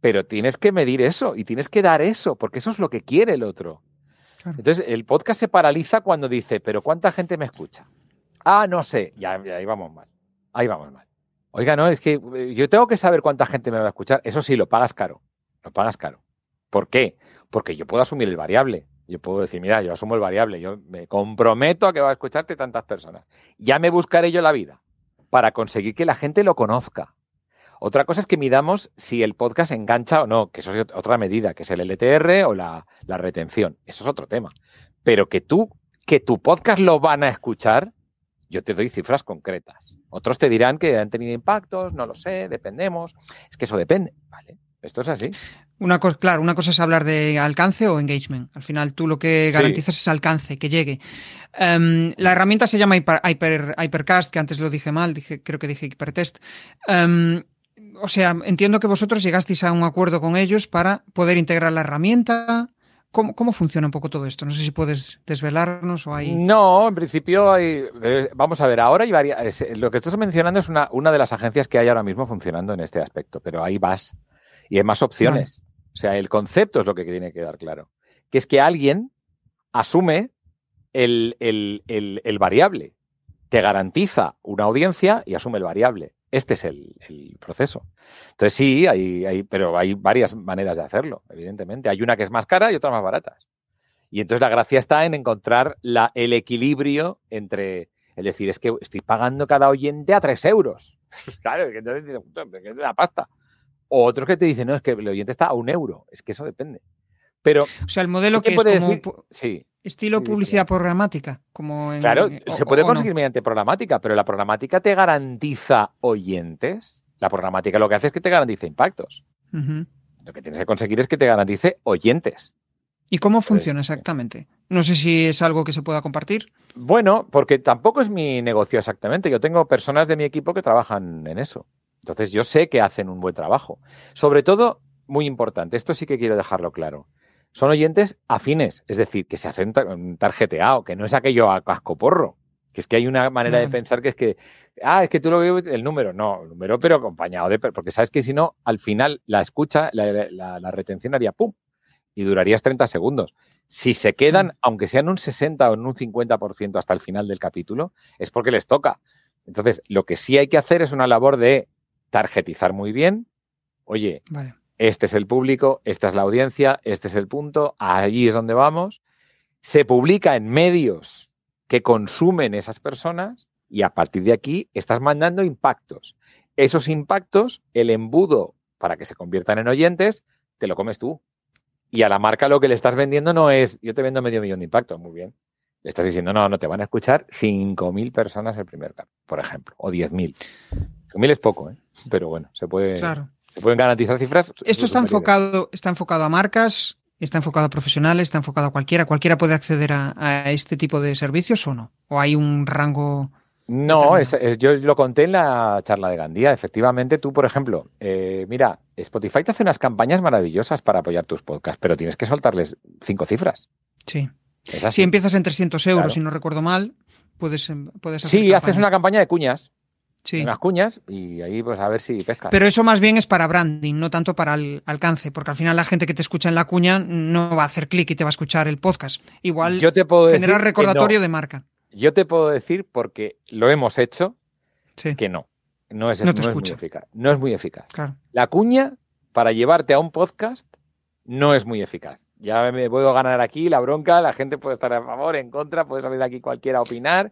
Pero tienes que medir eso y tienes que dar eso, porque eso es lo que quiere el otro. Entonces, el podcast se paraliza cuando dice, pero ¿cuánta gente me escucha? Ah, no sé, ya, ya ahí vamos mal. Ahí vamos mal. Oiga, no, es que eh, yo tengo que saber cuánta gente me va a escuchar. Eso sí, lo pagas caro. Lo pagas caro. ¿Por qué? Porque yo puedo asumir el variable. Yo puedo decir, mira, yo asumo el variable. Yo me comprometo a que va a escucharte tantas personas. Ya me buscaré yo la vida para conseguir que la gente lo conozca. Otra cosa es que midamos si el podcast engancha o no, que eso es otra medida, que es el LTR o la, la retención. Eso es otro tema. Pero que tú, que tu podcast lo van a escuchar, yo te doy cifras concretas. Otros te dirán que han tenido impactos, no lo sé, dependemos. Es que eso depende, ¿vale? Esto es así. Una cosa, claro, una cosa es hablar de alcance o engagement. Al final tú lo que garantizas es alcance, que llegue. Em, la herramienta se llama Hyper, Hypercast, que antes lo dije mal, dije, creo que dije Hypertest. Um, o sea, entiendo que vosotros llegasteis a un acuerdo con ellos para poder integrar la herramienta. ¿Cómo, funciona un poco todo esto? No sé si puedes desvelarnos o hay. No, en principio hay. Eh, vamos a ver, ahora hay varias. Lo que estás mencionando es una, una de las agencias que hay ahora mismo funcionando en este aspecto, pero ahí vas. Y hay más opciones. O sea, el concepto es lo que tiene que dar claro. Que es que alguien asume el, el variable. Te garantiza una audiencia y asume el variable. Este es el, proceso. Entonces sí, hay, hay, pero hay varias maneras de hacerlo, evidentemente. Hay una que es más cara y otra más barata. Y entonces la gracia está en encontrar la, el equilibrio entre, es decir, es que estoy pagando cada oyente a tres euros. *laughs* claro, que entonces es la pasta. O otros que te dicen, no, es que el oyente está a un euro. Es que eso depende. Pero, o sea, el modelo que es decir? sí. Estilo publicidad programática, como Claro, se puede conseguir mediante programática, pero la programática te garantiza oyentes. La programática lo que hace es que te garantice impactos. Lo que tienes que conseguir es que te garantice oyentes. ¿Y cómo funciona exactamente? No sé si es algo que se pueda compartir. Bueno, porque tampoco es mi negocio exactamente. Yo tengo personas de mi equipo que trabajan en eso. Entonces yo sé que hacen un buen trabajo. Sobre todo, muy importante, esto sí que quiero dejarlo claro son oyentes afines, es decir, que se hacen tarjeteado, que no es aquello a casco porro. Que es que hay una manera de pensar que es que, ah, es que tú lo ves el número. No, el número, pero acompañado de. Porque sabes que si no, al final la escucha, la, retención haría pum y durarías 30 segundos. Si se quedan, aunque sean un 60 o en un 50% hasta el final del capítulo, es porque les toca. Entonces, lo que sí hay que hacer es una labor de tarjetizar muy bien. Oye, vale este es el público, esta es la audiencia, este es el punto, allí es donde vamos. Se publica en medios que consumen esas personas y a partir de aquí estás mandando impactos. Esos impactos, el embudo para que se conviertan en oyentes, te lo comes tú. Y a la marca lo que le estás vendiendo no es, yo te vendo medio millón de impactos, muy bien. Le estás diciendo, no, no, te van a escuchar 5.000 personas el primer cap, por ejemplo, o 10.000. 5.000 es poco, ¿eh? pero bueno, se puede, claro pueden garantizar cifras. Esto está enfocado, está enfocado a marcas, está enfocado a profesionales, está enfocado a cualquiera. ¿Cualquiera puede acceder a, este tipo de servicios o no? ¿O hay un rango? No, yo lo conté en la charla de Gandía. Efectivamente, tú, por ejemplo, eh, mira, Spotify te hace unas campañas maravillosas para apoyar tus podcasts, pero tienes que soltarles cinco cifras. Sí. Si empiezas en 300 euros, si no recuerdo mal, puedes, puedes hacer Sí, haces una campaña de cuñas sí. unas cuñas y ahí pues a ver si pesca. Pero eso más bien es para branding, no tanto para el alcance, porque al final la gente que te escucha en la cuña no va a hacer clic y te va a escuchar el podcast. Igual Yo te puedo generar recordatorio de marca. Yo te puedo decir, porque lo hemos hecho, que no. No es, muy eficaz. No es muy eficaz. La cuña, para llevarte a un podcast, no es muy eficaz. Ya me puedo ganar aquí la bronca, la gente puede estar a favor, en contra, puede salir de aquí cualquiera a opinar,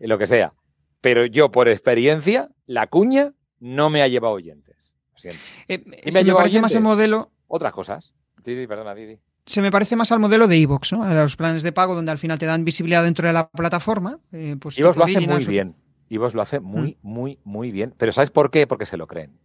lo que sea. Pero yo, por experiencia, la cuña no me ha llevado oyentes. Eh, me, me parece más el modelo. Otras cosas. Sí, sí, perdona, Didi. Se me parece más al modelo de Evox, ¿no? A los planes de pago donde al final te dan visibilidad dentro de la plataforma. Eh, pues lo hace muy bien. Evox lo hace muy, muy, muy bien. Pero ¿sabes por qué? Porque se lo creen.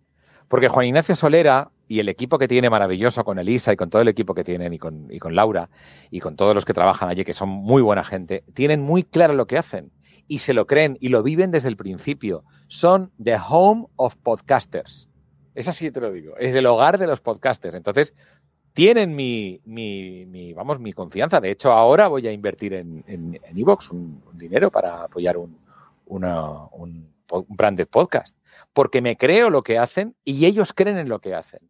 Porque Juan Ignacio Solera y el equipo que tiene maravilloso con Elisa y con todo el equipo que tienen y con, y con Laura y con todos los que trabajan allí, que son muy buena gente, tienen muy claro lo que hacen y se lo creen y lo viven desde el principio. Son the home of podcasters. Es así te lo digo. Es el hogar de los podcasters. Entonces, tienen mi, mi, vamos, mi confianza. De hecho, ahora voy a invertir en en, Evox un, dinero para apoyar un, una, un, un branded podcast. Porque me creo lo que hacen y ellos creen en lo que hacen.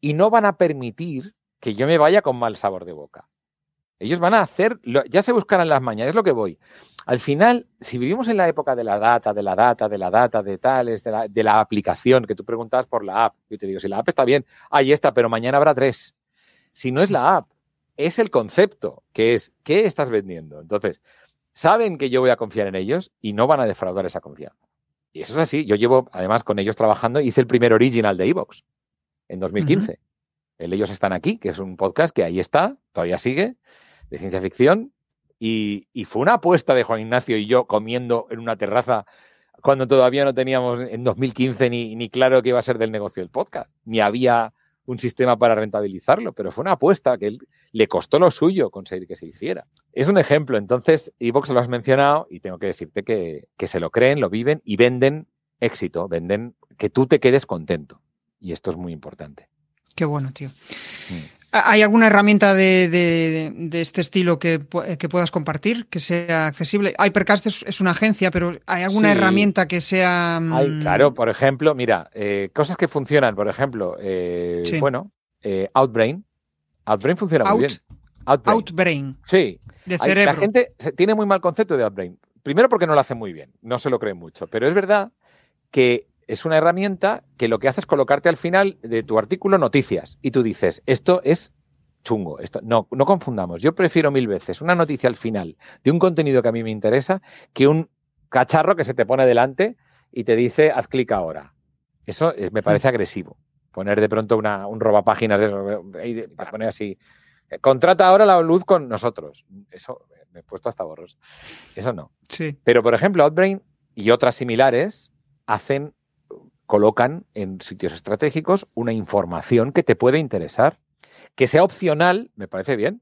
Y no van a permitir que yo me vaya con mal sabor de boca. Ellos van a hacer, ya se buscarán las mañas, es lo que voy. Al final, si vivimos en la época de la data, de la data, de la data, de tales, de la, de la aplicación, que tú preguntabas por la app, yo te digo, si la app está bien, ahí está, pero mañana habrá tres. Si no es la app, es el concepto, que es, ¿qué estás vendiendo? Entonces, saben que yo voy a confiar en ellos y no van a defraudar esa confianza. Y eso es así. Yo llevo, además, con ellos trabajando, hice el primer original de Evox en 2015. El Ellos están aquí, que es un podcast que ahí está, todavía sigue, de ciencia ficción. Y, y, fue una apuesta de Juan Ignacio y yo comiendo en una terraza cuando todavía no teníamos en 2015 ni, ni claro que iba a ser del negocio del podcast, ni había un sistema para rentabilizarlo, pero fue una apuesta que él, le costó lo suyo conseguir que se hiciera. Es un ejemplo, entonces, Evox lo has mencionado y tengo que decirte que, que se lo creen, lo viven y venden éxito, venden que tú te quedes contento. Y esto es muy importante. Qué bueno, tío. Mm. ¿Hay alguna herramienta de, de, de este estilo que, que, puedas compartir, que sea accesible? Hypercast es, es una agencia, pero ¿hay alguna sí. herramienta que sea...? Hay, mm, claro, por ejemplo, mira, eh, cosas que funcionan, por ejemplo, eh, sí. bueno, eh, Outbrain. Outbrain funciona Out, muy bien. Outbrain. Outbrain. Sí. De Hay, cerebro. la gente tiene muy mal concepto de Outbrain. Primero porque no lo hace muy bien, no se lo creen mucho, pero es verdad que es una herramienta que lo que hace es colocarte al final de tu artículo noticias y tú dices, esto es chungo. Esto, no, no confundamos. Yo prefiero mil veces una noticia al final de un contenido que a mí me interesa que un cacharro que se te pone delante y te dice haz clic ahora. Eso es, me parece agresivo. Poner de pronto una, un robapáginas de eso, para poner así. Contrata ahora la luz con nosotros. Eso me he puesto hasta borros. Eso no. Sí. Pero, por ejemplo, Outbrain y otras similares hacen colocan en sitios estratégicos una información que te puede interesar. Que sea opcional, me parece bien.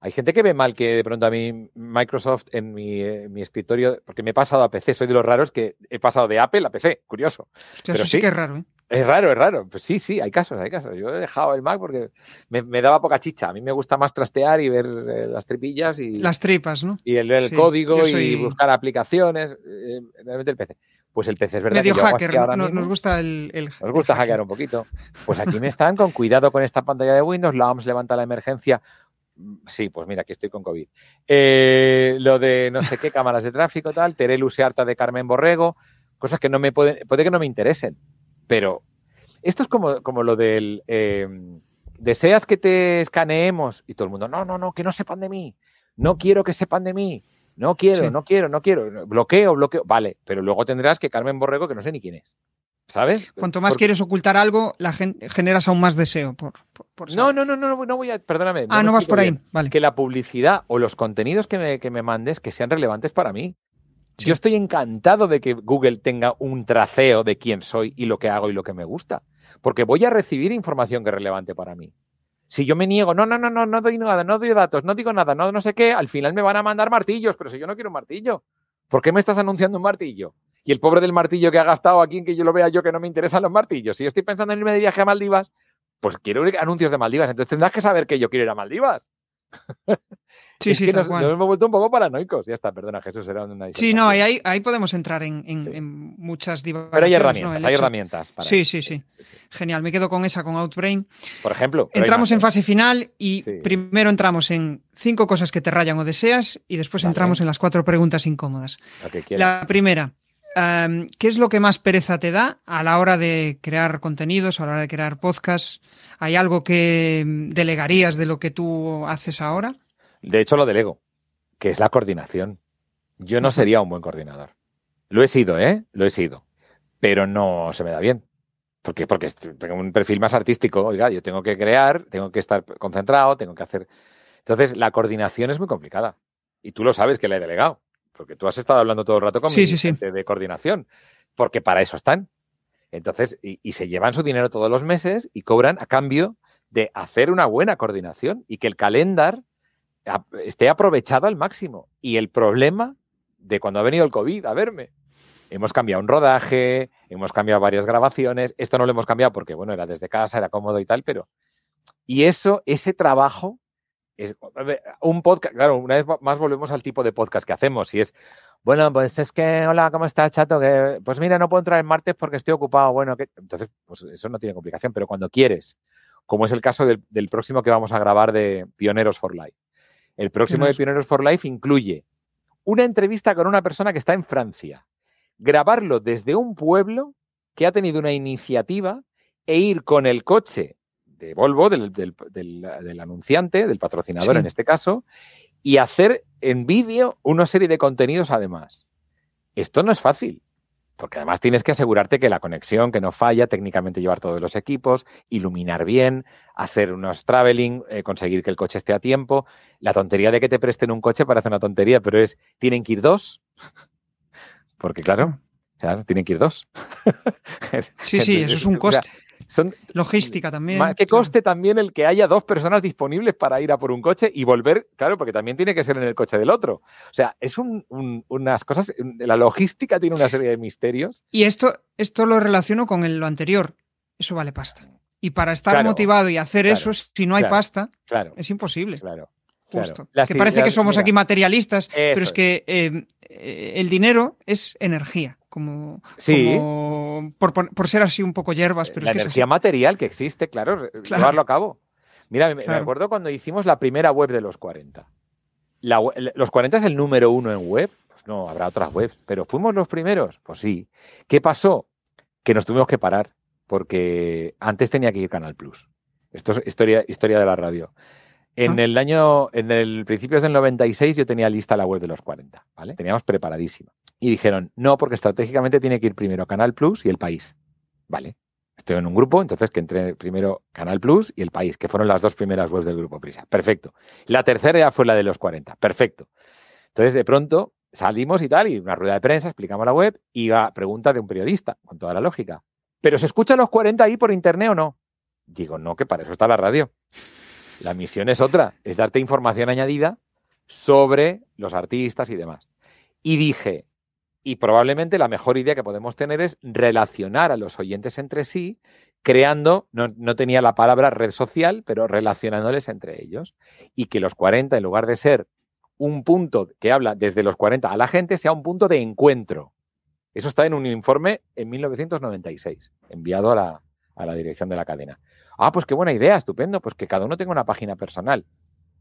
Hay gente que ve mal que de pronto a mí Microsoft en mi, eh, mi escritorio, porque me he pasado a PC, soy de los raros que he pasado de Apple a PC, curioso. Hostia, Pero eso sí, sí que es raro, ¿eh? Es raro, es raro. Pues sí, sí, hay casos, hay casos. Yo he dejado el Mac porque me, me daba poca chicha. A mí me gusta más trastear y ver eh, las tripillas y. Las tripas, ¿no? Y el, el Sí, código soy- y buscar aplicaciones. eh, realmente el PC. Pues el PC es verdad Medio que hacker, ahora no- mismo. nos gusta el, el- Nos gusta el hackear un poquito. Pues aquí me están con cuidado con esta pantalla de Windows. La OMS levanta la emergencia. Sí, pues mira, aquí estoy con COVID. Eh, lo de no sé qué, cámaras de tráfico, tal, Terelu se harta de Carmen Borrego, cosas que no me pueden, puede que no me interesen. Pero esto es como, como lo del eh, deseas que te escaneemos y todo el mundo, no, no, no, que no sepan de mí. No quiero que sepan de mí. No quiero, Sí. no quiero, no quiero. Bloqueo, bloqueo. Vale, pero luego tendrás que Carmen Borrego, que no sé ni quién es. ¿Sabes? Cuanto más Porque- quieres ocultar algo, la gen- generas aún más deseo por, por, por No, no, no, no, no voy a. Perdóname. Ah, no vas por ahí. bien. Vale. Que la publicidad o los contenidos que me, que me mandes que sean relevantes para mí. Sí. Yo estoy encantado de que Google tenga un traceo de quién soy y lo que hago y lo que me gusta. Porque voy a recibir información que es relevante para mí. Si yo me niego, no, no, no, no, no doy nada, no doy datos, no digo nada, no, no sé qué, al final me van a mandar martillos, pero si yo no quiero un martillo, ¿por qué me estás anunciando un martillo? Y el pobre del martillo que ha gastado aquí en que yo lo vea yo que no me interesan los martillos. Si yo estoy pensando en irme de viaje a Maldivas, pues quiero anuncios de Maldivas. Entonces tendrás que saber que yo quiero ir a Maldivas. *laughs* Sí, es sí, que nos, hemos vuelto un poco paranoicos. Ya está, perdona, Jesús, era una Sí, no, ahí, ahí podemos entrar en, en- Sí. en muchas divagaciones. Pero hay herramientas, hay herramientas. Para Sí, sí, sí. Genial, me quedo con esa, con Outbrain. Por ejemplo. Entramos en fase final y primero entramos en cinco cosas que te rayan o deseas y después Vale. entramos en las cuatro preguntas incómodas. La primera, am, ¿qué es lo que más pereza te da a la hora de crear contenidos, a la hora de crear podcasts? ¿Hay algo que mm, delegarías de lo que tú haces ahora? De hecho, lo delego, que es la coordinación. Yo no sería un buen coordinador. Lo he sido, ¿eh? Lo he sido. Pero no se me da bien. ¿Por qué? Porque est- tengo un perfil más artístico. Oiga, yo tengo que crear, tengo que estar concentrado, tengo que hacer. Entonces, la coordinación es muy complicada. Y tú lo sabes que la he delegado. porque tú has estado hablando todo el rato con Sí, mi sí, sí. gente de coordinación, porque para eso están. Entonces, y, y se llevan su dinero todos los meses y cobran a cambio de hacer una buena coordinación y que el calendar esté aprovechado al máximo. Y el problema de cuando ha venido el COVID a verme, hemos cambiado un rodaje, hemos cambiado varias grabaciones, esto no lo hemos cambiado porque, bueno, era desde casa, era cómodo y tal, pero... Y eso, ese trabajo, un podcast, claro, una vez más volvemos al tipo de podcast que hacemos y es, bueno, pues es que, hola, ¿cómo estás, chato? Que, pues mira, no puedo entrar el martes porque estoy ocupado, bueno, que... entonces, pues eso no tiene complicación, pero cuando quieres, como es el caso del, del próximo que vamos a grabar de Pioneros for Life. El próximo de Pioneros for Life incluye una entrevista con una persona que está en Francia, grabarlo desde un pueblo que ha tenido una iniciativa e ir con el coche de Volvo, del, del- del- del anunciante, del patrocinador Sí. en este caso, y hacer en vídeo una serie de contenidos además. Esto no es fácil, porque además tienes que asegurarte que la conexión, que no falla, técnicamente llevar todos los equipos, iluminar bien, hacer unos traveling, eh, conseguir que el coche esté a tiempo. La tontería de que te presten un coche parece una tontería, pero es, tienen que ir dos, *laughs* porque claro, tienen que ir dos. *laughs* Sí, sí, eso es un O sea, coste. Son, Logística también. Ma- ¿Qué claro. coste también el que haya dos personas disponibles para ir a por un coche y volver? Claro, porque también tiene que ser en el coche del otro. O sea, es un- un- unas cosas. La logística tiene una serie de misterios. Y esto, esto lo relaciono con el- lo anterior. Eso vale pasta. Y para estar Claro, motivado y hacer claro, eso, si no hay pasta, Claro, es imposible. claro. Justo. Que parece que somos mira, aquí materialistas, pero es. que eh, eh, el dinero es energía, como, Sí. como- por, por- ser así un poco hierbas, pero la es que energía material que existe, claro, Claro. llevarlo a cabo. Mira, me- me Claro. acuerdo cuando hicimos la primera web de los 40. La we- el- los 40 es el número uno en web. Pues no, habrá otras webs, pero fuimos los primeros. Pues sí. ¿Qué pasó? Que nos tuvimos que parar porque antes tenía que ir Canal Plus. Esto es historia, historia de la radio. En Ah. el año, en el principios del 96 yo tenía lista la web de los 40, ¿vale? Teníamos preparadísima. Y dijeron, no, porque estratégicamente tiene que ir primero Canal Plus y el país. Vale. Estoy en un grupo, entonces que entre primero Canal Plus y el país, que fueron las dos primeras webs del grupo Prisa. Perfecto. La tercera ya fue la de los 40. Perfecto. Entonces, de pronto salimos y tal, y una rueda de prensa, explicamos la web, y va pregunta de un periodista, con toda la lógica. ¿Pero se escuchan los 40 ahí por internet o no? Digo, no, que para eso está la radio. La misión es otra, es darte información añadida sobre los artistas y demás. Y dije, y probablemente la mejor idea que podemos tener es relacionar a los oyentes entre sí, creando, no, no tenía la palabra red social, pero relacionándoles entre ellos. Y que los 40, en lugar de ser un punto que habla desde los 40 a la gente, sea un punto de encuentro. Eso está en un informe en 1996, enviado a la, a la dirección de la cadena. Ah, pues qué buena idea, estupendo, pues que cada uno tenga una página personal.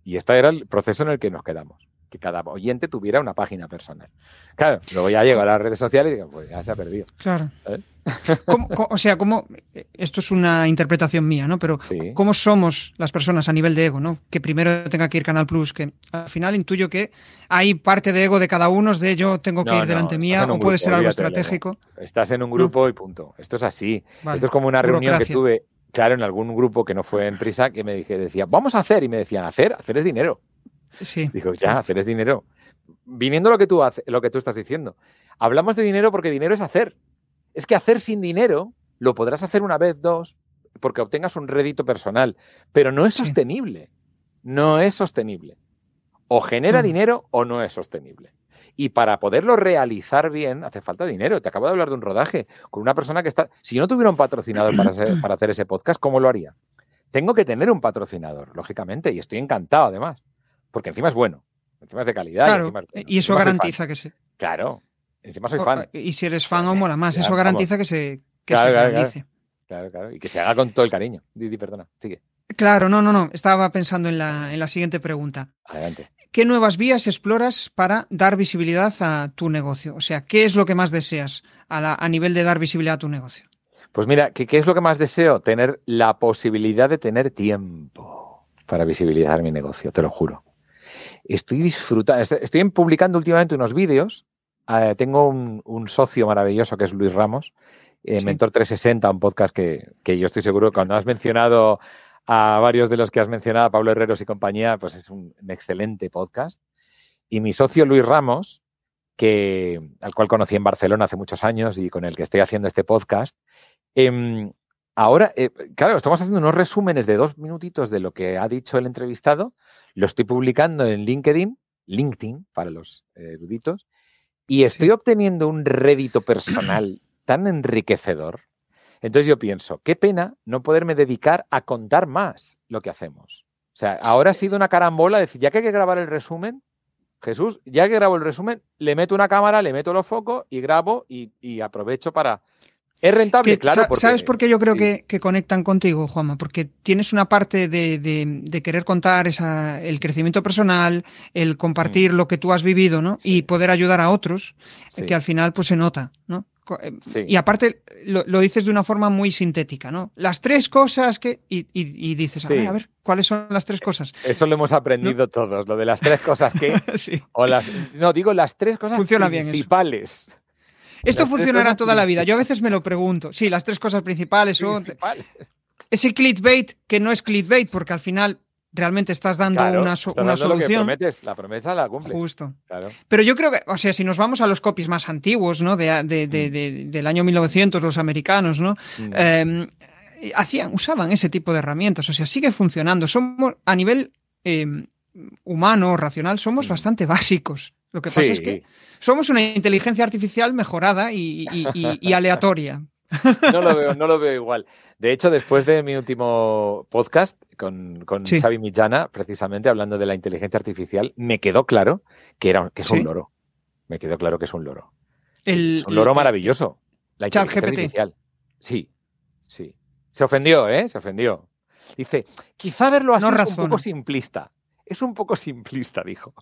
Y este era el proceso en el que nos quedamos, que cada oyente tuviera una página personal. Claro, luego ya llego a las redes sociales y digo, pues ya se ha perdido. Claro. ¿sabes? *laughs* ¿Cómo- co- o sea, ¿cómo, esto es una interpretación mía, ¿no? Pero Sí. ¿cómo somos las personas a nivel de ego, ¿no? Que primero tenga que ir Canal Plus, que al final intuyo que hay parte de ego de cada uno, de yo tengo que No, ir no, delante mía, o puede ser algo estratégico. Estás en un grupo y punto. Esto es así. Vale. Esto es como una reunión que tuve, claro, en algún grupo que no fue en prisa, que me dije, decía, vamos a hacer. Y me decían, hacer, hacer es dinero. Sí. Digo, ya, hacer es dinero. Viniendo lo que tú hace- lo que tú estás diciendo. Hablamos de dinero porque dinero es hacer. Es que hacer sin dinero lo podrás hacer una vez, dos, porque obtengas un rédito personal, pero no es Sí. sostenible. No es sostenible. O genera dinero o no es sostenible. Y para poderlo realizar bien hace falta dinero. Te acabo de hablar de un rodaje con una persona que está... Si yo no tuviera un patrocinador para, hacer- para hacer ese podcast, ¿cómo lo haría? Tengo que tener un patrocinador, lógicamente, y estoy encantado además, porque encima es bueno, encima es de calidad. Claro, encima es bueno, y eso encima garantiza que se. Claro, encima soy fan. Y si eres fan, aún mola más. Eso vamos. garantiza que se, que Claro, se claro, realice. Claro, claro. Y que se haga con todo el cariño. Didi, perdona. Sigue. Claro, no, no, no. Estaba pensando en la, en la siguiente pregunta. Adelante. ¿Qué nuevas vías exploras para dar visibilidad a tu negocio? O sea, ¿qué es lo que más deseas a, la- a nivel de dar visibilidad a tu negocio? Pues mira, ¿qué, qué es lo que más deseo? Tener la posibilidad de tener tiempo para visibilizar mi negocio, te lo juro. Estoy disfrutando, est- estoy publicando últimamente unos vídeos. Eh, tengo un, un socio maravilloso que es Luis Ramos, eh, Sí. Mentor 360, un podcast que, que yo estoy seguro que cuando has mencionado a varios de los que has mencionado, a Pablo Herreros y compañía, pues es un, un excelente podcast. Y mi socio Luis Ramos que, al cual conocí en Barcelona hace muchos años y con el que estoy haciendo este podcast. Em, ahora, eh, claro, estamos haciendo unos resúmenes de dos minutitos de lo que ha dicho el entrevistado. Lo estoy publicando en LinkedIn, LinkedIn para los eruditos, y estoy obteniendo un rédito personal tan enriquecedor. Entonces yo pienso, qué pena no poderme dedicar a contar más lo que hacemos. O sea, ahora ha sido una carambola decir, ya que hay que grabar el resumen, Jesús, ya que grabo el resumen, le meto una cámara, le meto los focos y grabo y, aprovecho para... Es rentable, claro. ¿Sabes por qué yo creo que, conectan contigo, Juanma? Porque tienes una parte de, querer contar esa, el crecimiento personal, el compartir mm. lo que tú has vivido, ¿no? Y poder ayudar a otros, que al final pues se nota, ¿no? Eh, y aparte lo, dices de una forma muy sintética, ¿no? Las tres cosas que... Y, dices, a ver, a ver, ¿cuáles son las tres cosas? Eso lo hemos aprendido todos, lo de las tres cosas que... *laughs* o las, no, digo las tres cosas Funciona principales. Esto funcionará toda la vida. Yo a veces me lo pregunto. Sí, las tres cosas principales son... Ese clickbait que no es clickbait porque al final realmente estás dando una, solución. la promesa la cumples. Justo. Pero yo creo que, o sea, si nos vamos a los copies más antiguos, ¿no? De, mm. del año 1900, los americanos, ¿no? Mm. Em, hacían, usaban ese tipo de herramientas. O sea, sigue funcionando. Somos, a nivel em, humano, racional, somos mm. bastante básicos. Lo que pasa es que somos una inteligencia artificial mejorada y aleatoria. *laughs* No lo veo, no lo veo igual. De hecho, después de mi último podcast con, con Xavi Millana, precisamente hablando de la inteligencia artificial, me quedó claro que, era, que es un loro. Me quedó claro que es un loro. es un loro maravilloso. La inteligencia artificial. Sí, sí. Se ofendió, ¿eh? Se ofendió. Dice, quizá verlo así es un poco simplista. Es un poco simplista, dijo.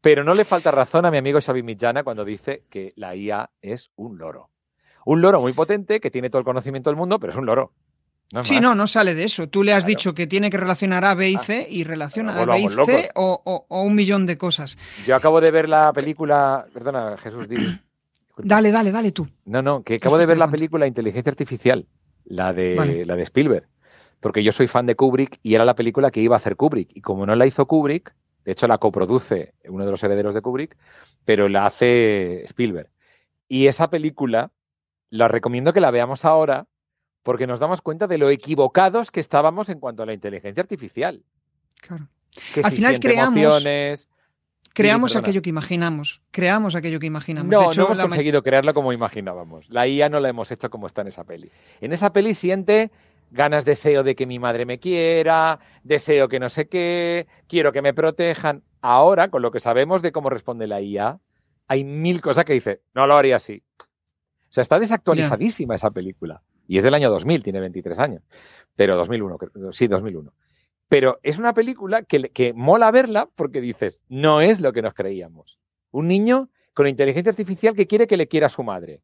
Pero no le falta razón a mi amigo Xavi Millana cuando dice que la IA es un loro. Un loro muy potente que tiene todo el conocimiento del mundo, pero es un loro. sí, no, no sale de eso. Tú le has dicho que tiene que relacionar A, B y C ah, y relaciona A, B y C o, un millón de cosas. Yo acabo de ver la película. Perdona, Jesús, dime. *clears throat* Dale, dale, dale tú. No, no, que acabo de ver la película Inteligencia Artificial, la de, la de Spielberg. Porque yo soy fan de Kubrick y era la película que iba a hacer Kubrick. Y como no la hizo Kubrick, de hecho la coproduce uno de los herederos de Kubrick, pero la hace Spielberg. Y esa película la recomiendo que la veamos ahora porque nos damos cuenta de lo equivocados que estábamos en cuanto a la inteligencia artificial. Claro. Al final creamos, creamos aquello que imaginamos. Creamos aquello que imaginamos. No, no hemos conseguido crearlo como imaginábamos. La IA no la hemos hecho como está en esa peli. En esa peli siente ganas, deseo de que mi madre me quiera, deseo que no sé qué, quiero que me protejan. Ahora, con lo que sabemos de cómo responde la IA, hay mil cosas que dice, no lo haría así, o sea, está desactualizadísima esa película. Y es del año 2000, tiene 23 años. Pero 2001, sí, 2001. Pero es una película que, que mola verla porque dices, no es lo que nos creíamos. Un niño con inteligencia artificial que quiere que le quiera a su madre.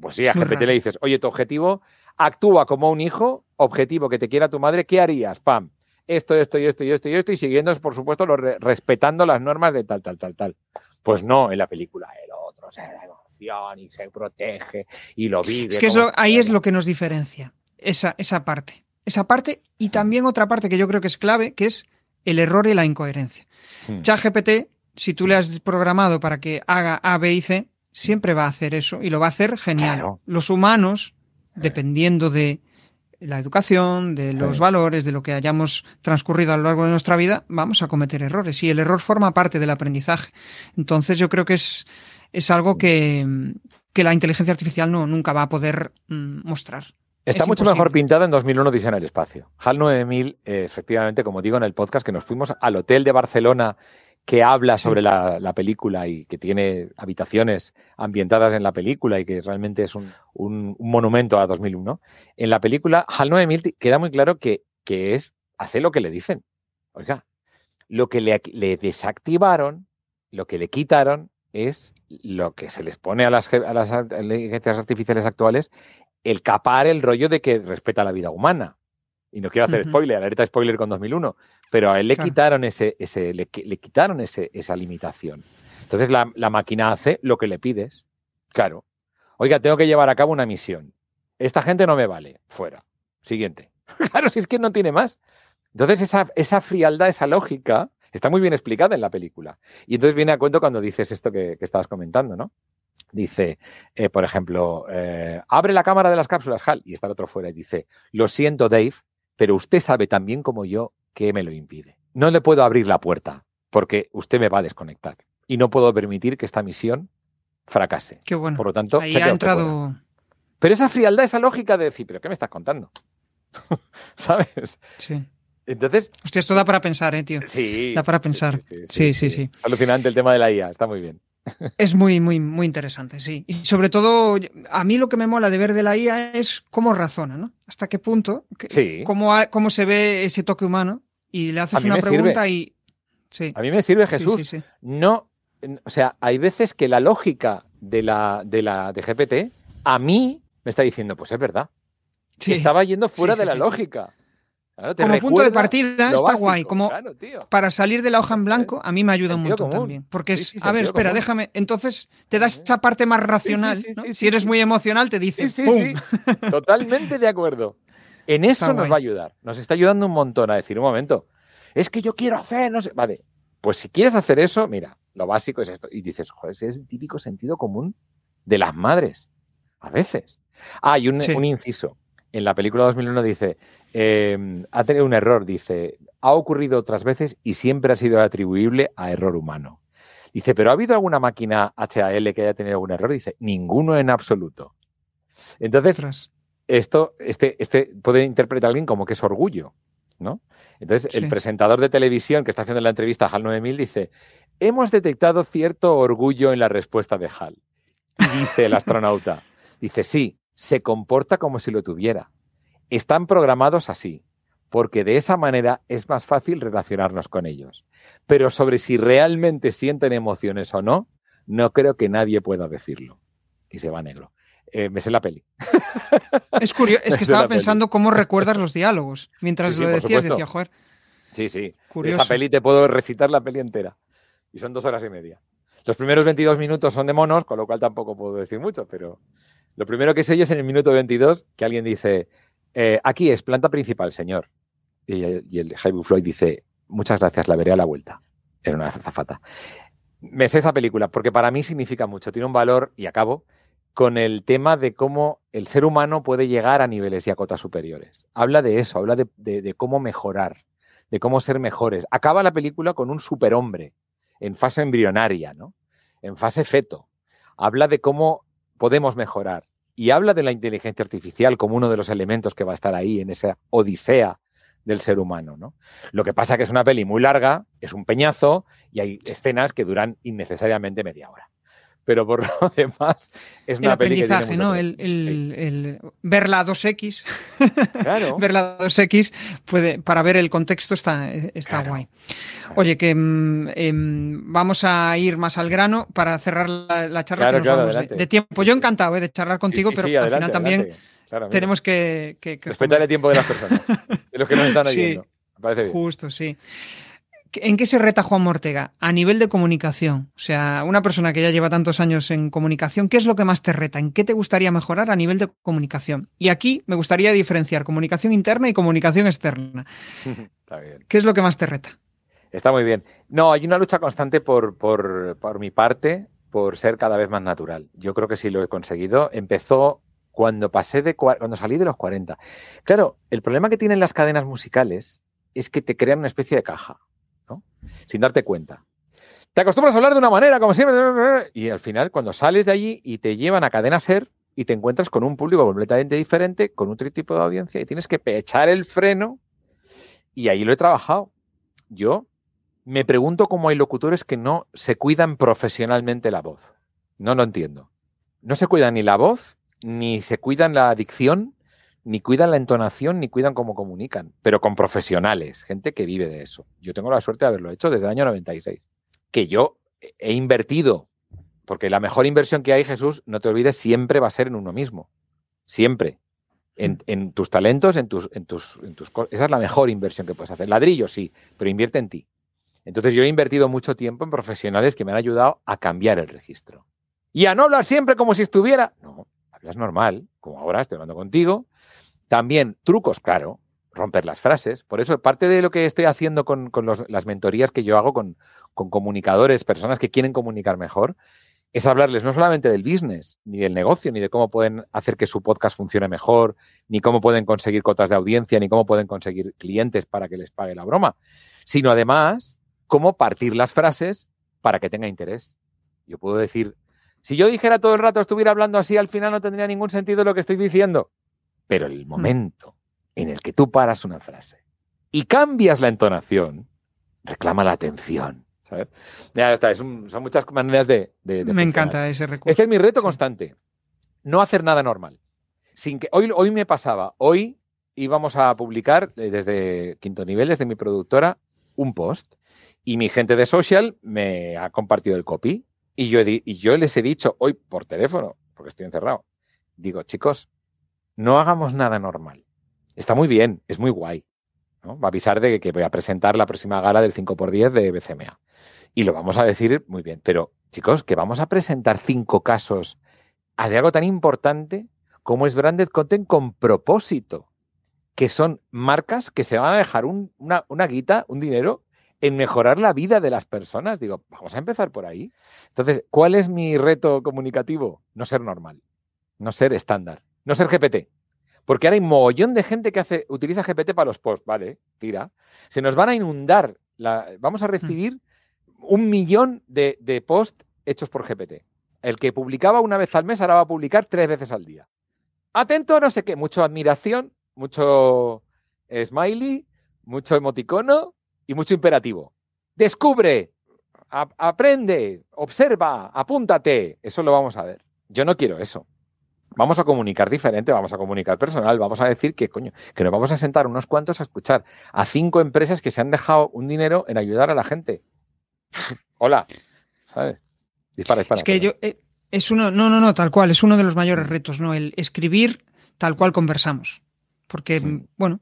Pues sí, a GPT le dices, oye, tu objetivo actúa como un hijo, objetivo que te quiera tu madre, ¿qué harías? Pam, esto, esto y esto y esto y esto, y siguiendo, por supuesto, lo respetando las normas de tal, tal, tal, tal. Pues no, en la película, el otro, o sea, y se protege y lo vive. Es que eso, ahí es lo que nos diferencia, esa, esa parte. Esa parte y también otra parte que yo creo que es clave, que es el error y la incoherencia. Hmm. ChatGPT, si tú le has programado para que haga A, B y C, siempre va a hacer eso y lo va a hacer genial. Los humanos, dependiendo de la educación, de los valores, de lo que hayamos transcurrido a lo largo de nuestra vida, vamos a cometer errores. Y el error forma parte del aprendizaje. Entonces yo creo que es, es algo que, la inteligencia artificial no, nunca va a poder mm, mostrar. Está mucho mejor pintada en 2001 Dice en el espacio. HAL 9000, eh, efectivamente, como digo en el podcast, que nos fuimos al hotel de Barcelona que habla sobre la, película y que tiene habitaciones ambientadas en la película y que realmente es un, monumento a 2001. En la película, HAL 9000 queda muy claro que, que es hacer lo que le dicen. Oiga, lo que le, le desactivaron, lo que le quitaron es lo que se les pone a las, a las inteligencias artificiales actuales, el capar el rollo de que respeta la vida humana. Y no quiero hacer spoiler, alerta spoiler con 2001, pero a él le quitaron, ese, ese, le, quitaron ese, esa limitación. Entonces la, la, máquina hace lo que le pides. Claro. Oiga, tengo que llevar a cabo una misión. Esta gente no me vale. Fuera. Siguiente. *laughs* claro, si es que no tiene más. Entonces esa, esa frialdad, esa lógica, Está muy bien explicada en la película. Y entonces viene a cuento cuando dices esto que, estabas comentando, ¿no? Dice, eh, por ejemplo, eh, abre la cámara de las cápsulas, Hal, y está el otro fuera y dice, lo siento, Dave, pero usted sabe tan bien como yo que me lo impide. No le puedo abrir la puerta porque usted me va a desconectar y no puedo permitir que esta misión fracase. Qué bueno. Por lo tanto, ahí ha entrado. Pero esa frialdad, esa lógica de decir, ¿pero qué me estás contando? *laughs* ¿Sabes? Sí. Entonces. Hostia, esto da para pensar, ¿eh, tío? Sí. Da para pensar. Sí sí, sí, Alucinante el tema de la IA, está muy bien. Es muy, muy, muy interesante, sí. Y sobre todo, a mí lo que me mola de ver de la IA es cómo razona, ¿no? Hasta qué punto, cómo, cómo se ve ese toque humano y le haces una pregunta y. Sí. A mí me sirve Jesús. no, o sea, hay veces que la lógica de la, de la de GPT a mí me está diciendo, pues es verdad. Estaba yendo fuera de la lógica. Como punto de partida está guay. Como para salir de la hoja en blanco, a mí me ayuda un montón también. Porque es, a ver, espera, déjame. Entonces te das esa parte más racional. si eres muy emocional, te dices ¡pum! *laughs* Totalmente de acuerdo. En eso nos va a ayudar. Nos está ayudando un montón a decir, un momento, es que yo quiero hacer, no sé. Vale, pues si quieres hacer eso, mira, lo básico es esto. Y dices, joder, ese es el típico sentido común de las madres. A veces. Ah, y un, un inciso. En la película 2001 dice, em, ha tenido un error, dice, ha ocurrido otras veces y siempre ha sido atribuible a error humano. Dice, pero ¿ha habido alguna máquina HAL que haya tenido algún error? Dice, ninguno en absoluto. Entonces, esto este, este puede interpretar alguien como que es orgullo, ¿no? Entonces, el presentador de televisión que está haciendo la entrevista a HAL 9000 dice, hemos detectado cierto orgullo en la respuesta de HAL. Y dice el astronauta, dice, sí, se comporta como si lo tuviera. Están programados así, porque de esa manera es más fácil relacionarnos con ellos. Pero sobre si realmente sienten emociones o no, no creo que nadie pueda decirlo. Y se va negro. Eh, me sé la peli. *laughs* Es curioso, es *laughs* que estaba pensando cómo recuerdas los diálogos. Mientras lo decías, decía, joder. Sí, sí. Curioso. Esa peli te puedo recitar la peli entera. Y son dos horas y media. Los primeros 22 minutos son de monos, con lo cual tampoco puedo decir mucho, pero lo primero que se oye es en el minuto 22 que alguien dice, eh, aquí es planta principal, señor. Y, el Jaime Floyd dice, muchas gracias, la veré a la vuelta. Era una zafata. Me sé esa película porque para mí significa mucho, tiene un valor, y acabo, con el tema de cómo el ser humano puede llegar a niveles y a cotas superiores. Habla de eso, habla de, cómo mejorar, de cómo ser mejores. Acaba la película con un superhombre en fase embrionaria, ¿no? En fase feto. Habla de cómo podemos mejorar. Y habla de la inteligencia artificial como uno de los elementos que va a estar ahí en esa odisea del ser humano. ¿no? Lo que pasa que es una peli muy larga, es un peñazo y hay escenas que duran innecesariamente media hora pero por *laughs* lo demás es una el aprendizaje, ¿no? El, el, ver la 2X, claro. *laughs* ver la 2X puede, para ver el contexto está, está guay. Oye, que mm, em, vamos a ir más al grano para cerrar la, charla que nos vamos de, tiempo. Yo encantado eh, de charlar contigo, pero al final también tenemos que, que, Respetar el tiempo de las personas, de los que nos están *laughs* oyendo. Me parece bien. Justo, sí. ¿En qué se reta Juan Mortega? A nivel de comunicación. O sea, una persona que ya lleva tantos años en comunicación, ¿qué es lo que más te reta? ¿En qué te gustaría mejorar a nivel de comunicación? Y aquí me gustaría diferenciar comunicación interna y comunicación externa. *laughs* Está bien. ¿Qué es lo que más te reta? Está muy bien. No, hay una lucha constante por, por, por mi parte, por ser cada vez más natural. Yo creo que sí lo he conseguido. Empezó cuando pasé de cuando salí de los 40. Claro, el problema que tienen las cadenas musicales es que te crean una especie de caja sin darte cuenta. Te acostumbras a hablar de una manera, como siempre, y al final, cuando sales de allí y te llevan a cadena ser y te encuentras con un público completamente diferente, con otro tipo de audiencia, y tienes que echar el freno, y ahí lo he trabajado. Yo me pregunto cómo hay locutores que no se cuidan profesionalmente la voz. No lo entiendo. No se cuidan ni la voz, ni se cuidan la adicción, ni cuidan la entonación, ni cuidan cómo comunican, pero con profesionales, gente que vive de eso. Yo tengo la suerte de haberlo hecho desde el año 96. Que yo he invertido, porque la mejor inversión que hay, Jesús, no te olvides, siempre va a ser en uno mismo. Siempre. En, mm. tus talentos, en tus, en tus, en tus Esa es la mejor inversión que puedes hacer. Ladrillo, sí, pero invierte en ti. Entonces yo he invertido mucho tiempo en profesionales que me han ayudado a cambiar el registro. Y a no hablar siempre como si estuviera. No, hablas normal, como ahora estoy hablando contigo, también trucos, claro. romper las frases. Por eso, parte de lo que estoy haciendo con, las mentorías que yo hago con, con comunicadores, personas que quieren comunicar mejor, es hablarles no solamente del business, ni del negocio, ni de cómo pueden hacer que su podcast funcione mejor, ni cómo pueden conseguir cotas de audiencia, ni cómo pueden conseguir clientes para que les pague la broma, sino además cómo partir las frases para que tenga interés. Yo puedo decir, si yo dijera todo el rato, estuviera hablando así, al final no tendría ningún sentido lo que estoy diciendo. Pero el mm. momento en el que tú paras una frase y cambias la entonación, reclama la atención ya está, son muchas maneras de... Me encanta ese recurso. Este es mi reto constante. No hacer nada normal. Sin que, hoy, hoy me pasaba, hoy íbamos a publicar eh, desde quinto nivel, desde mi productora, un post. Y mi gente de social me ha compartido el copy. Y yo, y yo les he dicho hoy por teléfono, porque estoy encerrado, digo, chicos, no hagamos nada normal. Está muy bien, es muy guay. Va a avisar de que voy a presentar la próxima gala del 5x10 de BCMA. Y lo vamos a decir muy bien. Pero, chicos, que vamos a presentar cinco casos de algo tan importante como es branded content con propósito, que son marcas que se van a dejar una, una guita, un dinero en mejorar la vida de las personas. Digo, vamos a empezar por ahí. Entonces, ¿cuál es mi reto comunicativo? No ser normal, no ser estándar, no ser GPT. Porque ahora hay mogollón de gente que hace, utiliza GPT para los posts, ¿vale? Tira. Se nos van a inundar. La, vamos a mm. recibir un millón de, de posts hechos por GPT. El que publicaba una vez al mes ahora va a publicar tres veces al día. Atento a no sé qué, mucha admiración, mucho smiley, mucho emoticono y mucho imperativo. Descubre, aprende, observa, apúntate. Eso lo vamos a ver. Yo no quiero eso. Vamos a comunicar diferente, vamos a comunicar personal, vamos a decir que, coño, que nos vamos a sentar unos cuantos a escuchar a cinco empresas que se han dejado un dinero en ayudar a la gente. *laughs* Hola, ¿sabes? Dispara, dispara. Es que yo, eh, es uno, no, no, no, tal cual, es uno de los mayores retos, ¿no? El escribir tal cual conversamos. Porque, bueno,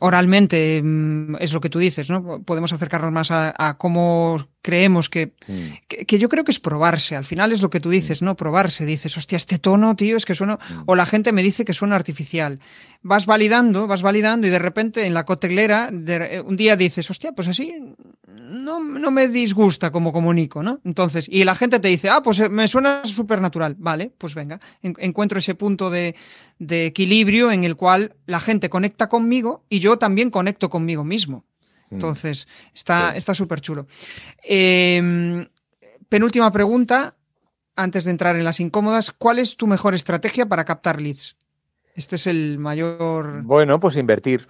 oralmente mm, es lo que tú dices, ¿no? Podemos acercarnos más a, cómo creemos que, que, yo creo que es probarse. Al final es lo que tú dices, ¿no? Probarse. Dices, hostia, este tono, tío, es que suena. O la gente me dice que suena artificial. Vas validando, vas validando y de repente en la coteglera, de, un día dices, hostia, pues así no, no, me disgusta como comunico, ¿no? Entonces, y la gente te dice, ah, pues eh, me suena súper natural. Vale, pues venga, encuentro ese punto de, equilibrio en el cual la gente conecta conmigo y yo también conecto conmigo mismo. Mm. Entonces, está súper chulo. Em, penúltima pregunta, antes de entrar en las incómodas, ¿cuál es tu mejor estrategia para captar leads? Este es el mayor... Bueno, pues invertir.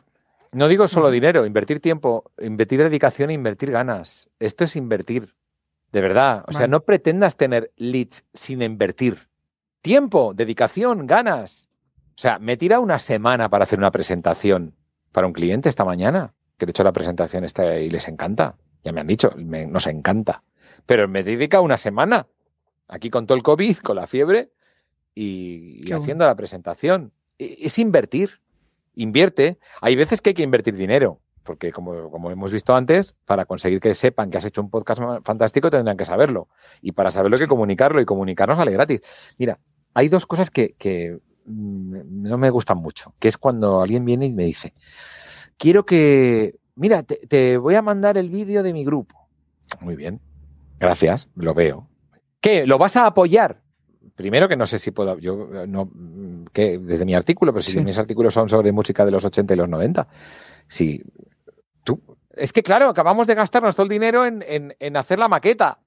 No digo solo dinero, invertir tiempo, invertir dedicación e invertir ganas. Esto es invertir, de verdad. O sea, no pretendas tener leads sin invertir. Tiempo, dedicación, ganas. O sea, me tira una semana para hacer una presentación para un cliente esta mañana, que de hecho la presentación está y les encanta. Ya me han dicho, nos encanta. Pero me dedica una semana, aquí con todo el COVID, con la fiebre, y, haciendo la presentación. E, es invertir invierte. Hay veces que hay que invertir dinero, porque como, como, hemos visto antes, para conseguir que sepan que has hecho un podcast fantástico tendrán que saberlo. Y para saberlo hay que comunicarlo y comunicarnos sale gratis. Mira, hay dos cosas que, mm, no me gustan mucho, que es cuando alguien viene y me dice, quiero que, mira, te, te voy a mandar el vídeo de mi grupo. Muy bien, gracias, lo veo. ¿Qué? ¿Lo vas a apoyar? primero que no sé si puedo, yo no, que desde mi artículo, pero si mis artículos son sobre música de los 80 y los 90, si tú, es que claro, acabamos de gastarnos todo el dinero en, en, hacer la maqueta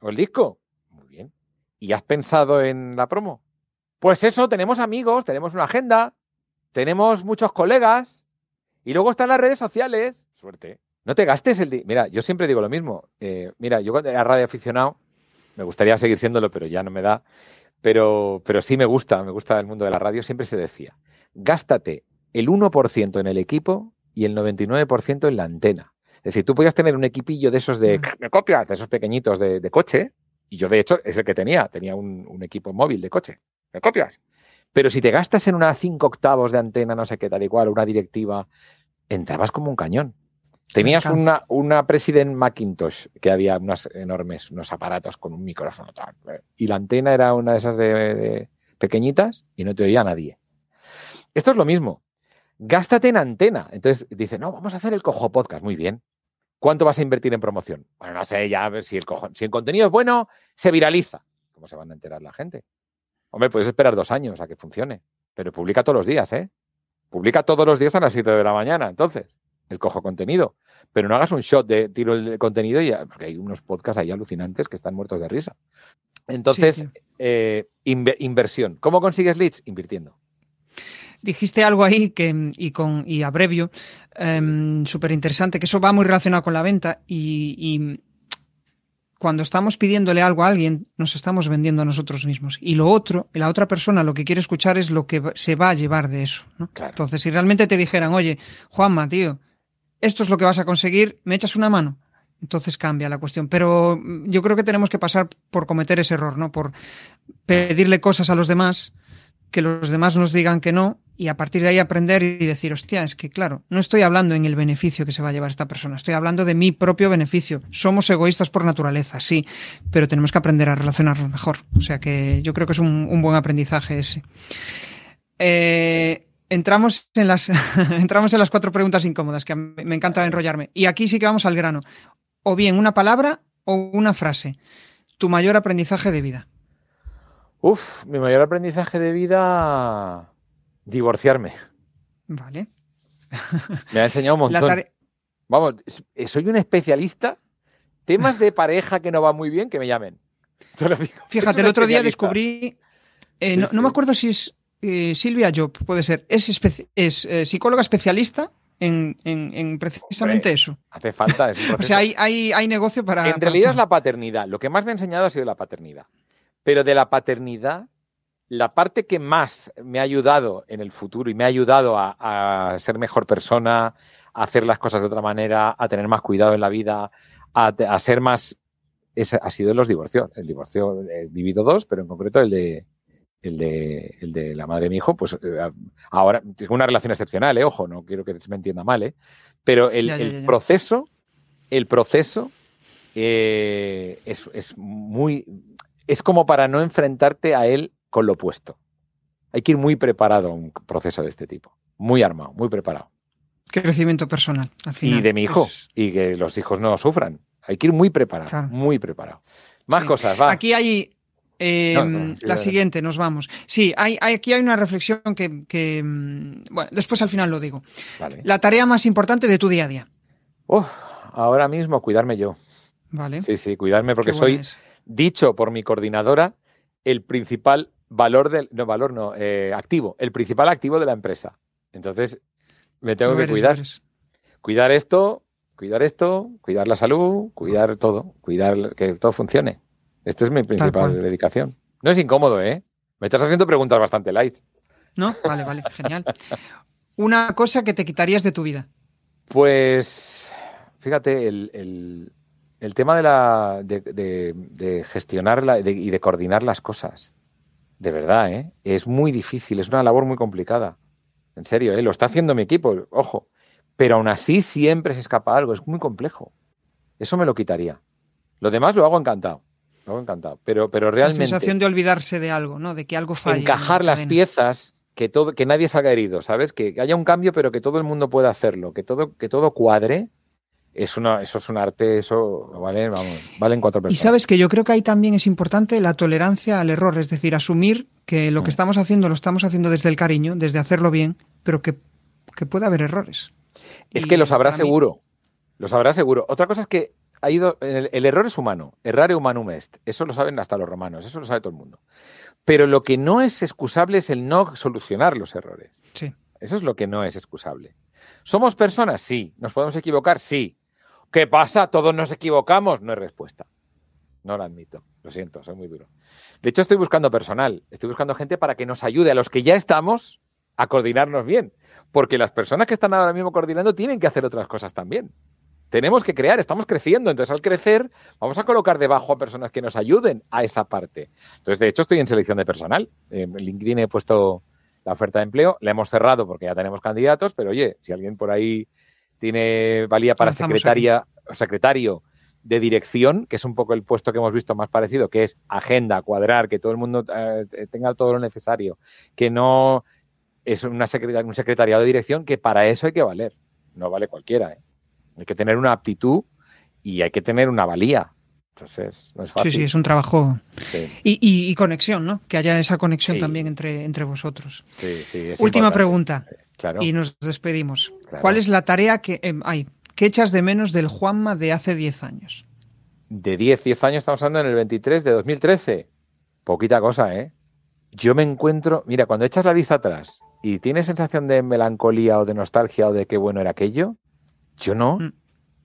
o el disco. Muy bien. ¿Y has pensado en la promo? Pues eso, tenemos amigos, tenemos una agenda, tenemos muchos colegas y luego están las redes sociales. Suerte. No te gastes el dinero. Mira, yo siempre digo lo mismo. Eh, mira, yo a radio aficionado, me gustaría seguir siéndolo, pero ya no me da. Pero, pero sí me gusta, me gusta el mundo de la radio. Siempre se decía, gástate el 1% en el equipo y el 99% en la antena. Es decir, tú podías tener un equipillo de esos de, *laughs* me copias, de esos pequeñitos de, coche, y yo de hecho es el que tenía, tenía un, equipo móvil de coche, me copias. Pero si te gastas en una 5 octavos de antena, no sé qué tal y cual, una directiva, entrabas como un cañón. Tenías una, una President Macintosh que había unos enormes, unos aparatos con un micrófono. Tal, y la antena era una de esas de, pequeñitas y no te oía nadie. Esto es lo mismo. Gástate en antena. Entonces dice, no, vamos a hacer el cojo podcast. Muy bien. ¿Cuánto vas a invertir en promoción? Bueno, no sé, ya a ver si el, cojo, si el contenido es bueno, se viraliza. ¿Cómo se van a enterar la gente? Hombre, puedes esperar dos años a que funcione, pero publica todos los días, ¿eh? Publica todos los días a las 7 de la mañana, entonces, el cojo contenido. Pero no hagas un shot de tiro el contenido, y, porque hay unos podcasts ahí alucinantes que están muertos de risa. Entonces, eh, inversión. ¿Cómo consigues leads? Invirtiendo. Dijiste algo ahí que, y, con, y abrevio, em, súper interesante, que eso va muy relacionado con la venta y, cuando estamos pidiéndole algo a alguien, nos estamos vendiendo a nosotros mismos. Y lo otro, la otra persona lo que quiere escuchar es lo que se va a llevar de eso. Entonces, si realmente te dijeran, oye, Juanma, tío, esto es lo que vas a conseguir, ¿me echas una mano? entonces cambia la cuestión. Pero mm, yo creo que tenemos que pasar por cometer ese error, ¿no? Por pedirle cosas a los demás, que los demás nos digan que no, y a partir de ahí aprender y decir, hostia, es que claro, no estoy hablando en el beneficio que se va a llevar esta persona, estoy hablando de mi propio beneficio. Somos egoístas por naturaleza, sí, pero tenemos que aprender a relacionarnos mejor. O sea que yo creo que es un, buen aprendizaje ese. Eh, entramos en las *laughs* entramos en las cuatro preguntas incómodas, que me encanta enrollarme. Y aquí sí que vamos al grano o bien una palabra o una frase. Tu mayor aprendizaje de vida. Uf, mi mayor aprendizaje de vida, divorciarme. Vale. *laughs* Me ha enseñado un montón. Vamos, soy un especialista. Temas de pareja que no va muy bien, que me llamen. Fíjate, el otro día descubrí, eh, no, me acuerdo si es eh, Silvia Job, puede ser, es, es eh, psicóloga especialista en, precisamente eso. Hace falta. *laughs* o sea, hay, hay, negocio para. En realidad es la paternidad. Lo que más me ha enseñado ha sido la paternidad. Pero de la paternidad, la parte que más me ha ayudado en el futuro y me ha ayudado a, ser mejor persona, a hacer las cosas de otra manera, a tener más cuidado en la vida, a, ser más. ha sido los divorcios. El divorcio, he vivido dos, pero en concreto el de, el de, el de la madre de mi hijo, pues eh, ahora tengo una relación excepcional, eh, ojo, no quiero que se me entienda mal, eh, pero el, proceso, el proceso eh, es, es, muy, es como para no enfrentarte a él con lo opuesto. Hay que ir muy preparado a un proceso de este tipo, muy armado, muy preparado. Crecimiento personal, al final. Y de mi hijo, y que los hijos no sufran. Hay que ir muy preparado, muy preparado. Más cosas, va. Aquí hay, Em, la siguiente, nos vamos. Sí, hay, aquí hay una reflexión que, mm, bueno, después al final lo digo. La tarea más importante de tu día a día. ahora mismo cuidarme yo. Vale. Sí, sí, cuidarme porque soy, dicho por mi coordinadora, el principal valor del, no, valor no, eh, activo, el principal activo de la empresa. Entonces, me tengo que cuidar. Cuidar esto, cuidar esto, cuidar la salud, cuidar todo, cuidar que todo funcione. Esta es mi principal dedicación. No es incómodo, ¿eh? Me estás haciendo preguntas bastante light. No, vale, vale, genial. Una cosa que te quitarías de tu vida. Pues, fíjate, el, tema de, la, de, gestionar y de coordinar las cosas. De verdad, ¿eh? Es muy difícil, es una labor muy complicada. En serio, ¿eh? Lo está haciendo mi equipo, ojo. Pero aún así siempre se escapa algo, es muy complejo. Eso me lo quitaría. Lo demás lo hago encantado encantado. Pero, pero realmente. La sensación de olvidarse de algo, ¿no? De que algo falla. Encajar las piezas, que, todo, que nadie salga herido, ¿sabes? Que, haya un cambio, pero que todo el mundo pueda hacerlo, que todo, que todo cuadre. Es una, eso es un arte, eso vale, vamos, valen cuatro personas. Y sabes que yo creo que ahí también es importante la tolerancia al error, es decir, asumir que lo que mm. estamos haciendo lo estamos haciendo desde el cariño, desde hacerlo bien, pero que, que puede haber errores. Es que lo sabrá seguro. Lo sabrá seguro. Otra cosa es que ha ido, el, error es humano, errare humanum est, eso lo saben hasta los romanos, eso lo sabe todo el mundo. Pero lo que no es excusable es el no solucionar los errores. Sí. Eso es lo que no es excusable. ¿Somos personas? Sí. ¿Nos podemos equivocar? Sí. ¿Qué pasa? ¿Todos nos equivocamos? No hay respuesta. No lo admito. Lo siento, soy muy duro. De hecho, estoy buscando personal. Estoy buscando gente para que nos ayude a los que ya estamos a coordinarnos bien. Porque las personas que están ahora mismo coordinando tienen que hacer otras cosas también tenemos que crear, estamos creciendo, entonces al crecer vamos a colocar debajo a personas que nos ayuden a esa parte. Entonces, de hecho, estoy en selección de personal. en LinkedIn he puesto la oferta de empleo, la hemos cerrado porque ya tenemos candidatos, pero oye, si alguien por ahí tiene valía para secretaria secretario de dirección, que es un poco el puesto que hemos visto más parecido, que es agenda, cuadrar, que todo el mundo eh, tenga todo lo necesario, que no es una un secretariado de dirección que para eso hay que valer. No vale cualquiera. ¿eh? Hay que tener una aptitud y hay que tener una valía. Entonces, no es fácil. Sí, sí, es un trabajo. Y, conexión, ¿no? Que haya esa conexión también entre, entre vosotros. Sí, sí. Última pregunta. Claro. Y nos despedimos. ¿Cuál es la tarea que hay? Eh, ¿Qué echas de menos del Juanma de hace 10 años? De 10, 10 años estamos hablando en el 23 de 2013. Poquita cosa, ¿eh? Yo me encuentro, mira, cuando echas la vista atrás y tienes sensación de melancolía o de nostalgia o de qué bueno era aquello, yo no. Mm.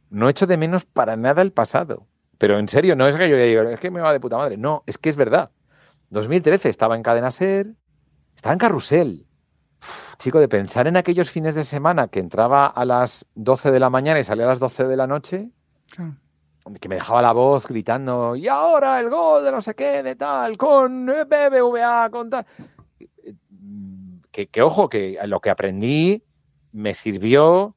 No echo de menos para nada el pasado. Pero en serio, no es que yo diga, es que me va de puta madre. No, es que es verdad. 2013 estaba en Cadena Ser, estaba en Carrusel. Chico, de pensar en aquellos fines de semana que entraba a las 12 de la mañana y salía a las 12 de la noche, que me dejaba la voz gritando, y ahora el gol de no sé qué, de tal, con BBVA, con tal. Que, que ojo, que lo que aprendí me sirvió,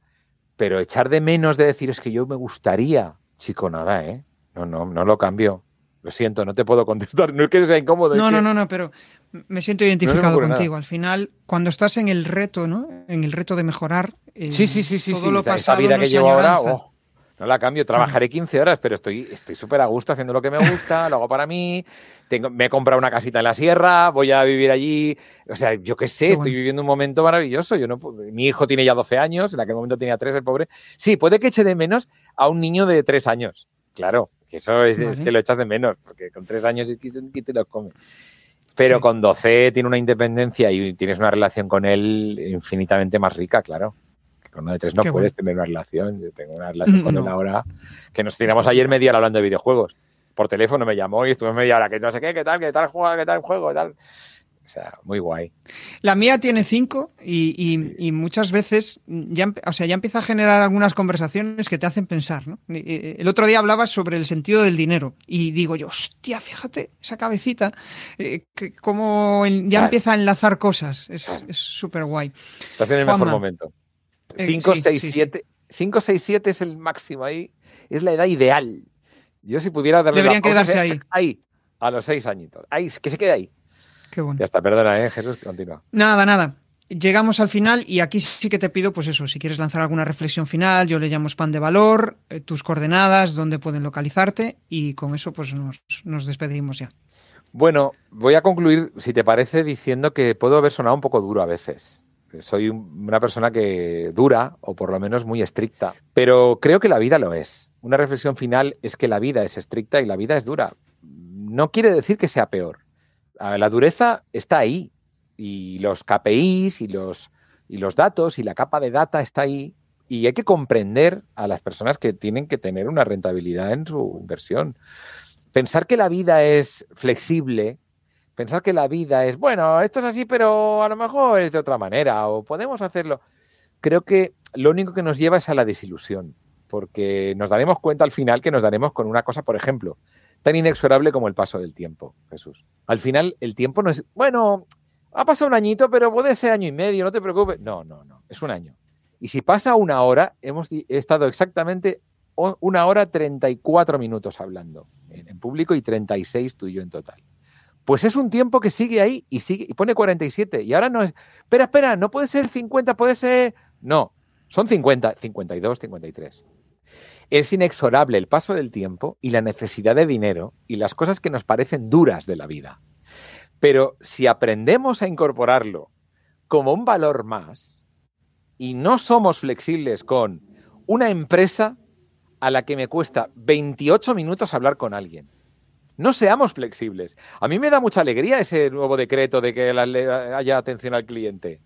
pero echar de menos de decir es que yo me gustaría, chico, nada, ¿eh? No, no, no lo cambio. Lo siento, no te puedo contestar. *laughs* No es que sea incómodo. No, no, no, no, pero me siento identificado contigo. Al final, cuando estás en el reto, ¿no? En el reto de mejorar. Eh, sí, sí, sí, sí. Todo lo pasado vida que llevo ahora, oh, no la cambio. Trabajaré 15 horas, pero estoy súper a gusto haciendo lo que me gusta, lo hago para mí. Tengo, me he comprado una casita en la sierra, voy a vivir allí. O sea, yo qué sé, estoy viviendo un momento maravilloso. Yo no, mi hijo tiene ya 12 años, en aquel momento tenía 3, el pobre. Sí, puede que eche de menos a un niño de 3 años. Claro, que eso es, que lo echas de menos, porque con tres años es que te lo come. Pero con 12 tiene una independencia y tienes una relación con él infinitamente más rica, claro. Que con uno de tres no puedes tener una relación. Yo tengo una relación con él ahora que nos tiramos ayer media hora hablando de videojuegos. Por teléfono me llamó y estuve media hora que no sé qué, qué tal, qué tal juega, qué tal juego, qué tal. O sea, muy guay. La mía tiene cinco y, muchas veces ya, o sea, ya empieza a generar algunas conversaciones que te hacen pensar. ¿no? El otro día hablabas sobre el sentido del dinero y digo yo, hostia, fíjate, esa cabecita, eh, como ya empieza a enlazar cosas. Es súper guay. Estás en el mejor momento. 5, 6, 7. 5, 6, 7 es el máximo ahí. Es la edad ideal. Yo si pudiera darle Deberían quedarse ahí. Ahí, a los 6 añitos. Ahí, que se quede ahí. Ya está, perdona, ¿eh, Jesús, continúa. Nada, nada. Llegamos al final y aquí sí que te pido, pues eso, si quieres lanzar alguna reflexión final, yo le llamo spam de valor, eh, tus coordenadas, dónde pueden localizarte y con eso pues nos, nos despedimos ya. Bueno, voy a concluir, si te parece, diciendo que puedo haber sonado un poco duro a veces. Soy una persona que dura, o por lo menos muy estricta, pero creo que la vida lo es. Una reflexión final es que la vida es estricta y la vida es dura. No quiere decir que sea peor, la dureza está ahí y los KPIs y los, y los datos y la capa de data está ahí y hay que comprender a las personas que tienen que tener una rentabilidad en su inversión. Pensar que la vida es flexible, pensar que la vida es, bueno, esto es así, pero a lo mejor es de otra manera o podemos hacerlo. Creo que lo único que nos lleva es a la desilusión, porque nos daremos cuenta al final que nos daremos con una cosa, por ejemplo, tan inexorable como el paso del tiempo, Jesús. Al final, el tiempo no es, bueno, ha pasado un añito, pero puede ser año y medio, no te preocupes. No, no, no, es un año. Y si pasa una hora, hemos estado exactamente una hora 34 minutos hablando en, público y 36 tú y yo en total. Pues es un tiempo que sigue ahí y sigue y pone 47. Y ahora no es, espera, espera, no puede ser 50, puede ser. No, son 50, 52, 53. Es inexorable el paso del tiempo y la necesidad de dinero y las cosas que nos parecen duras de la vida. Pero si aprendemos a incorporarlo como un valor más y no somos flexibles con una empresa a la que me cuesta 28 minutos hablar con alguien. No seamos flexibles. A mí me da mucha alegría ese nuevo decreto de que haya atención al cliente.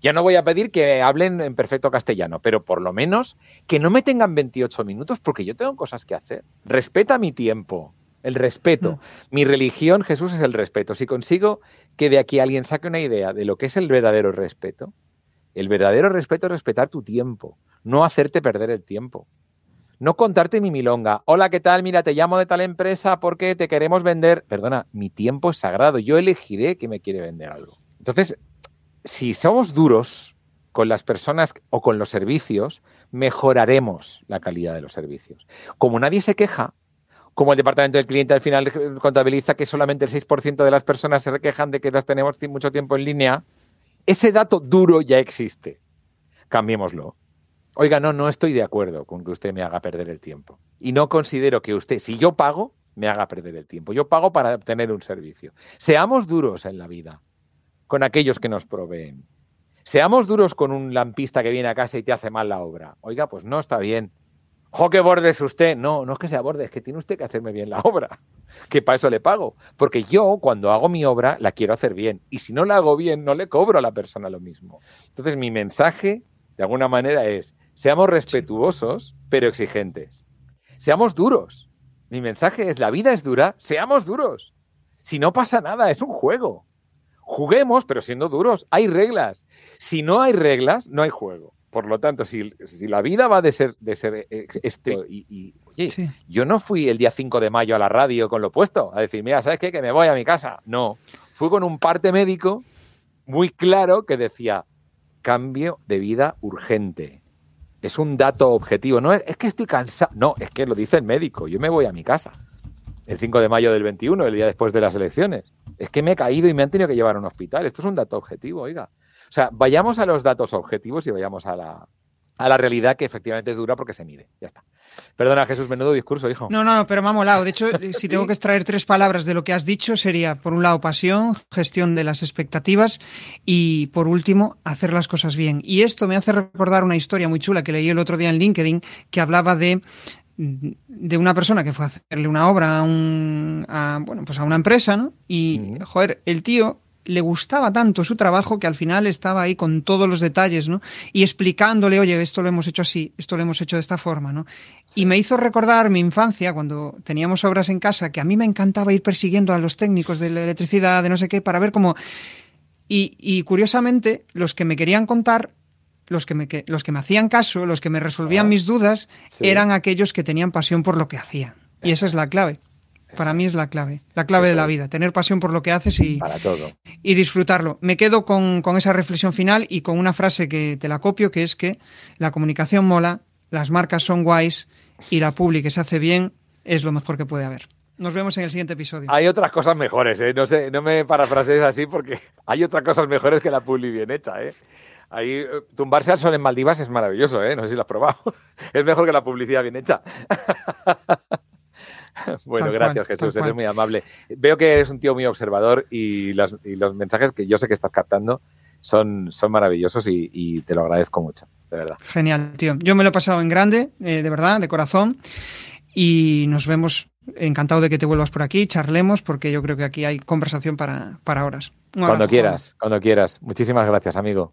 Ya no voy a pedir que hablen en perfecto castellano, pero por lo menos que no me tengan 28 minutos porque yo tengo cosas que hacer. Respeta mi tiempo, el respeto. Mm. Mi religión, Jesús, es el respeto. Si consigo que de aquí alguien saque una idea de lo que es el verdadero respeto, el verdadero respeto es respetar tu tiempo, no hacerte perder el tiempo. No contarte mi milonga. Hola, ¿qué tal? Mira, te llamo de tal empresa porque te queremos vender. Perdona, mi tiempo es sagrado. Yo elegiré que me quiere vender algo. Entonces, si somos duros con las personas o con los servicios, mejoraremos la calidad de los servicios. Como nadie se queja, como el departamento del cliente al final contabiliza que solamente el 6% de las personas se quejan de que las tenemos mucho tiempo en línea Ese dato duro ya existe. Cambiémoslo. Oiga, no, no estoy de acuerdo con que usted me haga perder el tiempo. Y no considero que usted, si yo pago, me haga perder el tiempo. Yo pago para obtener un servicio. Seamos duros en la vida con aquellos que nos proveen. Seamos duros con un lampista que viene a casa y te hace mal la obra. Oiga, pues no está bien. ¡Jo, que bordes usted! No, no es que sea borde, es que tiene usted que hacerme bien la *laughs* obra. Que para eso le pago. Porque yo, cuando hago mi obra, la quiero hacer bien. Y si no la hago bien, no le cobro a la persona lo mismo. Entonces, mi mensaje, de alguna manera, es: seamos respetuosos, pero exigentes. Seamos duros. Mi mensaje es: la vida es dura, seamos duros. Si no pasa nada, es un juego. Juguemos, pero siendo duros. Hay reglas. Si no hay reglas, no hay juego. Por lo tanto, si, la vida va de ser, de ser este, y, oye, yo no fui el día 5 de mayo a la radio con lo opuesto, a decir, mira, ¿sabes qué? Que me voy a mi casa. No, fui con un parte médico muy claro que decía, cambio de vida urgente. Es un dato objetivo. No es, es que estoy cansado. No, es que lo dice el médico. Yo me voy a mi casa. El 5 de mayo del 21, el día después de las elecciones. Es que me he caído y me han tenido que llevar a un hospital. Esto es un dato objetivo, oiga. O sea, vayamos a los datos objetivos y vayamos a la, a la realidad que efectivamente es dura porque se mide. Ya está. Perdona, Jesús, menudo discurso, hijo. No, no, pero me ha molado. De hecho, *laughs* si tengo que extraer tres palabras de lo que has dicho, sería, por un lado, pasión, gestión de las expectativas y, por último, hacer las cosas bien. Y esto me hace recordar una historia muy chula que leí el otro día en LinkedIn que hablaba de de una persona que fue a hacerle una obra a, un, bueno, pues a una empresa, ¿no? Y, joder, el tío le gustaba tanto su trabajo que al final estaba ahí con todos los detalles, ¿no? Y explicándole, oye, esto lo hemos hecho así, esto lo hemos hecho de esta forma, ¿no? Y me hizo recordar mi infancia cuando teníamos obras en casa, que a mí me encantaba ir persiguiendo a los técnicos de la electricidad, de no sé qué, para ver cómo... Y, y curiosamente, los que me querían contar los que me, los que me hacían caso, los que me resolvían mis dudas, eran aquellos que tenían pasión por lo que hacían. Y esa es la clave. Para mí es la clave, la clave de la vida, tener pasión por lo que haces y, y disfrutarlo. Me quedo con, esa reflexión final y con una frase que te la copio, que es que la comunicación mola, las marcas son guays y la publi que se hace bien es lo mejor que puede haber. Nos vemos en el siguiente episodio. Hay otras cosas mejores, ¿eh? No, sé, no me parafrasees así porque *laughs* hay otras cosas mejores que la publi bien hecha, ¿eh? Ahí eh, tumbarse al sol en Maldivas es maravilloso, ¿eh? No sé si lo has probado. *laughs* Es mejor que la publicidad bien hecha. *laughs* bueno, gracias Jesús, eres muy amable. Veo que eres un tío muy observador y los, mensajes que yo sé que estás captando son, son maravillosos y, te lo agradezco mucho, de verdad. Genial, tío. Yo me lo he pasado en grande, eh, de verdad, de corazón. Y nos vemos. Encantado de que te vuelvas por aquí, charlemos, porque yo creo que aquí hay conversación para, para horas. cuando quieras, cuando quieras. Muchísimas gracias, amigo.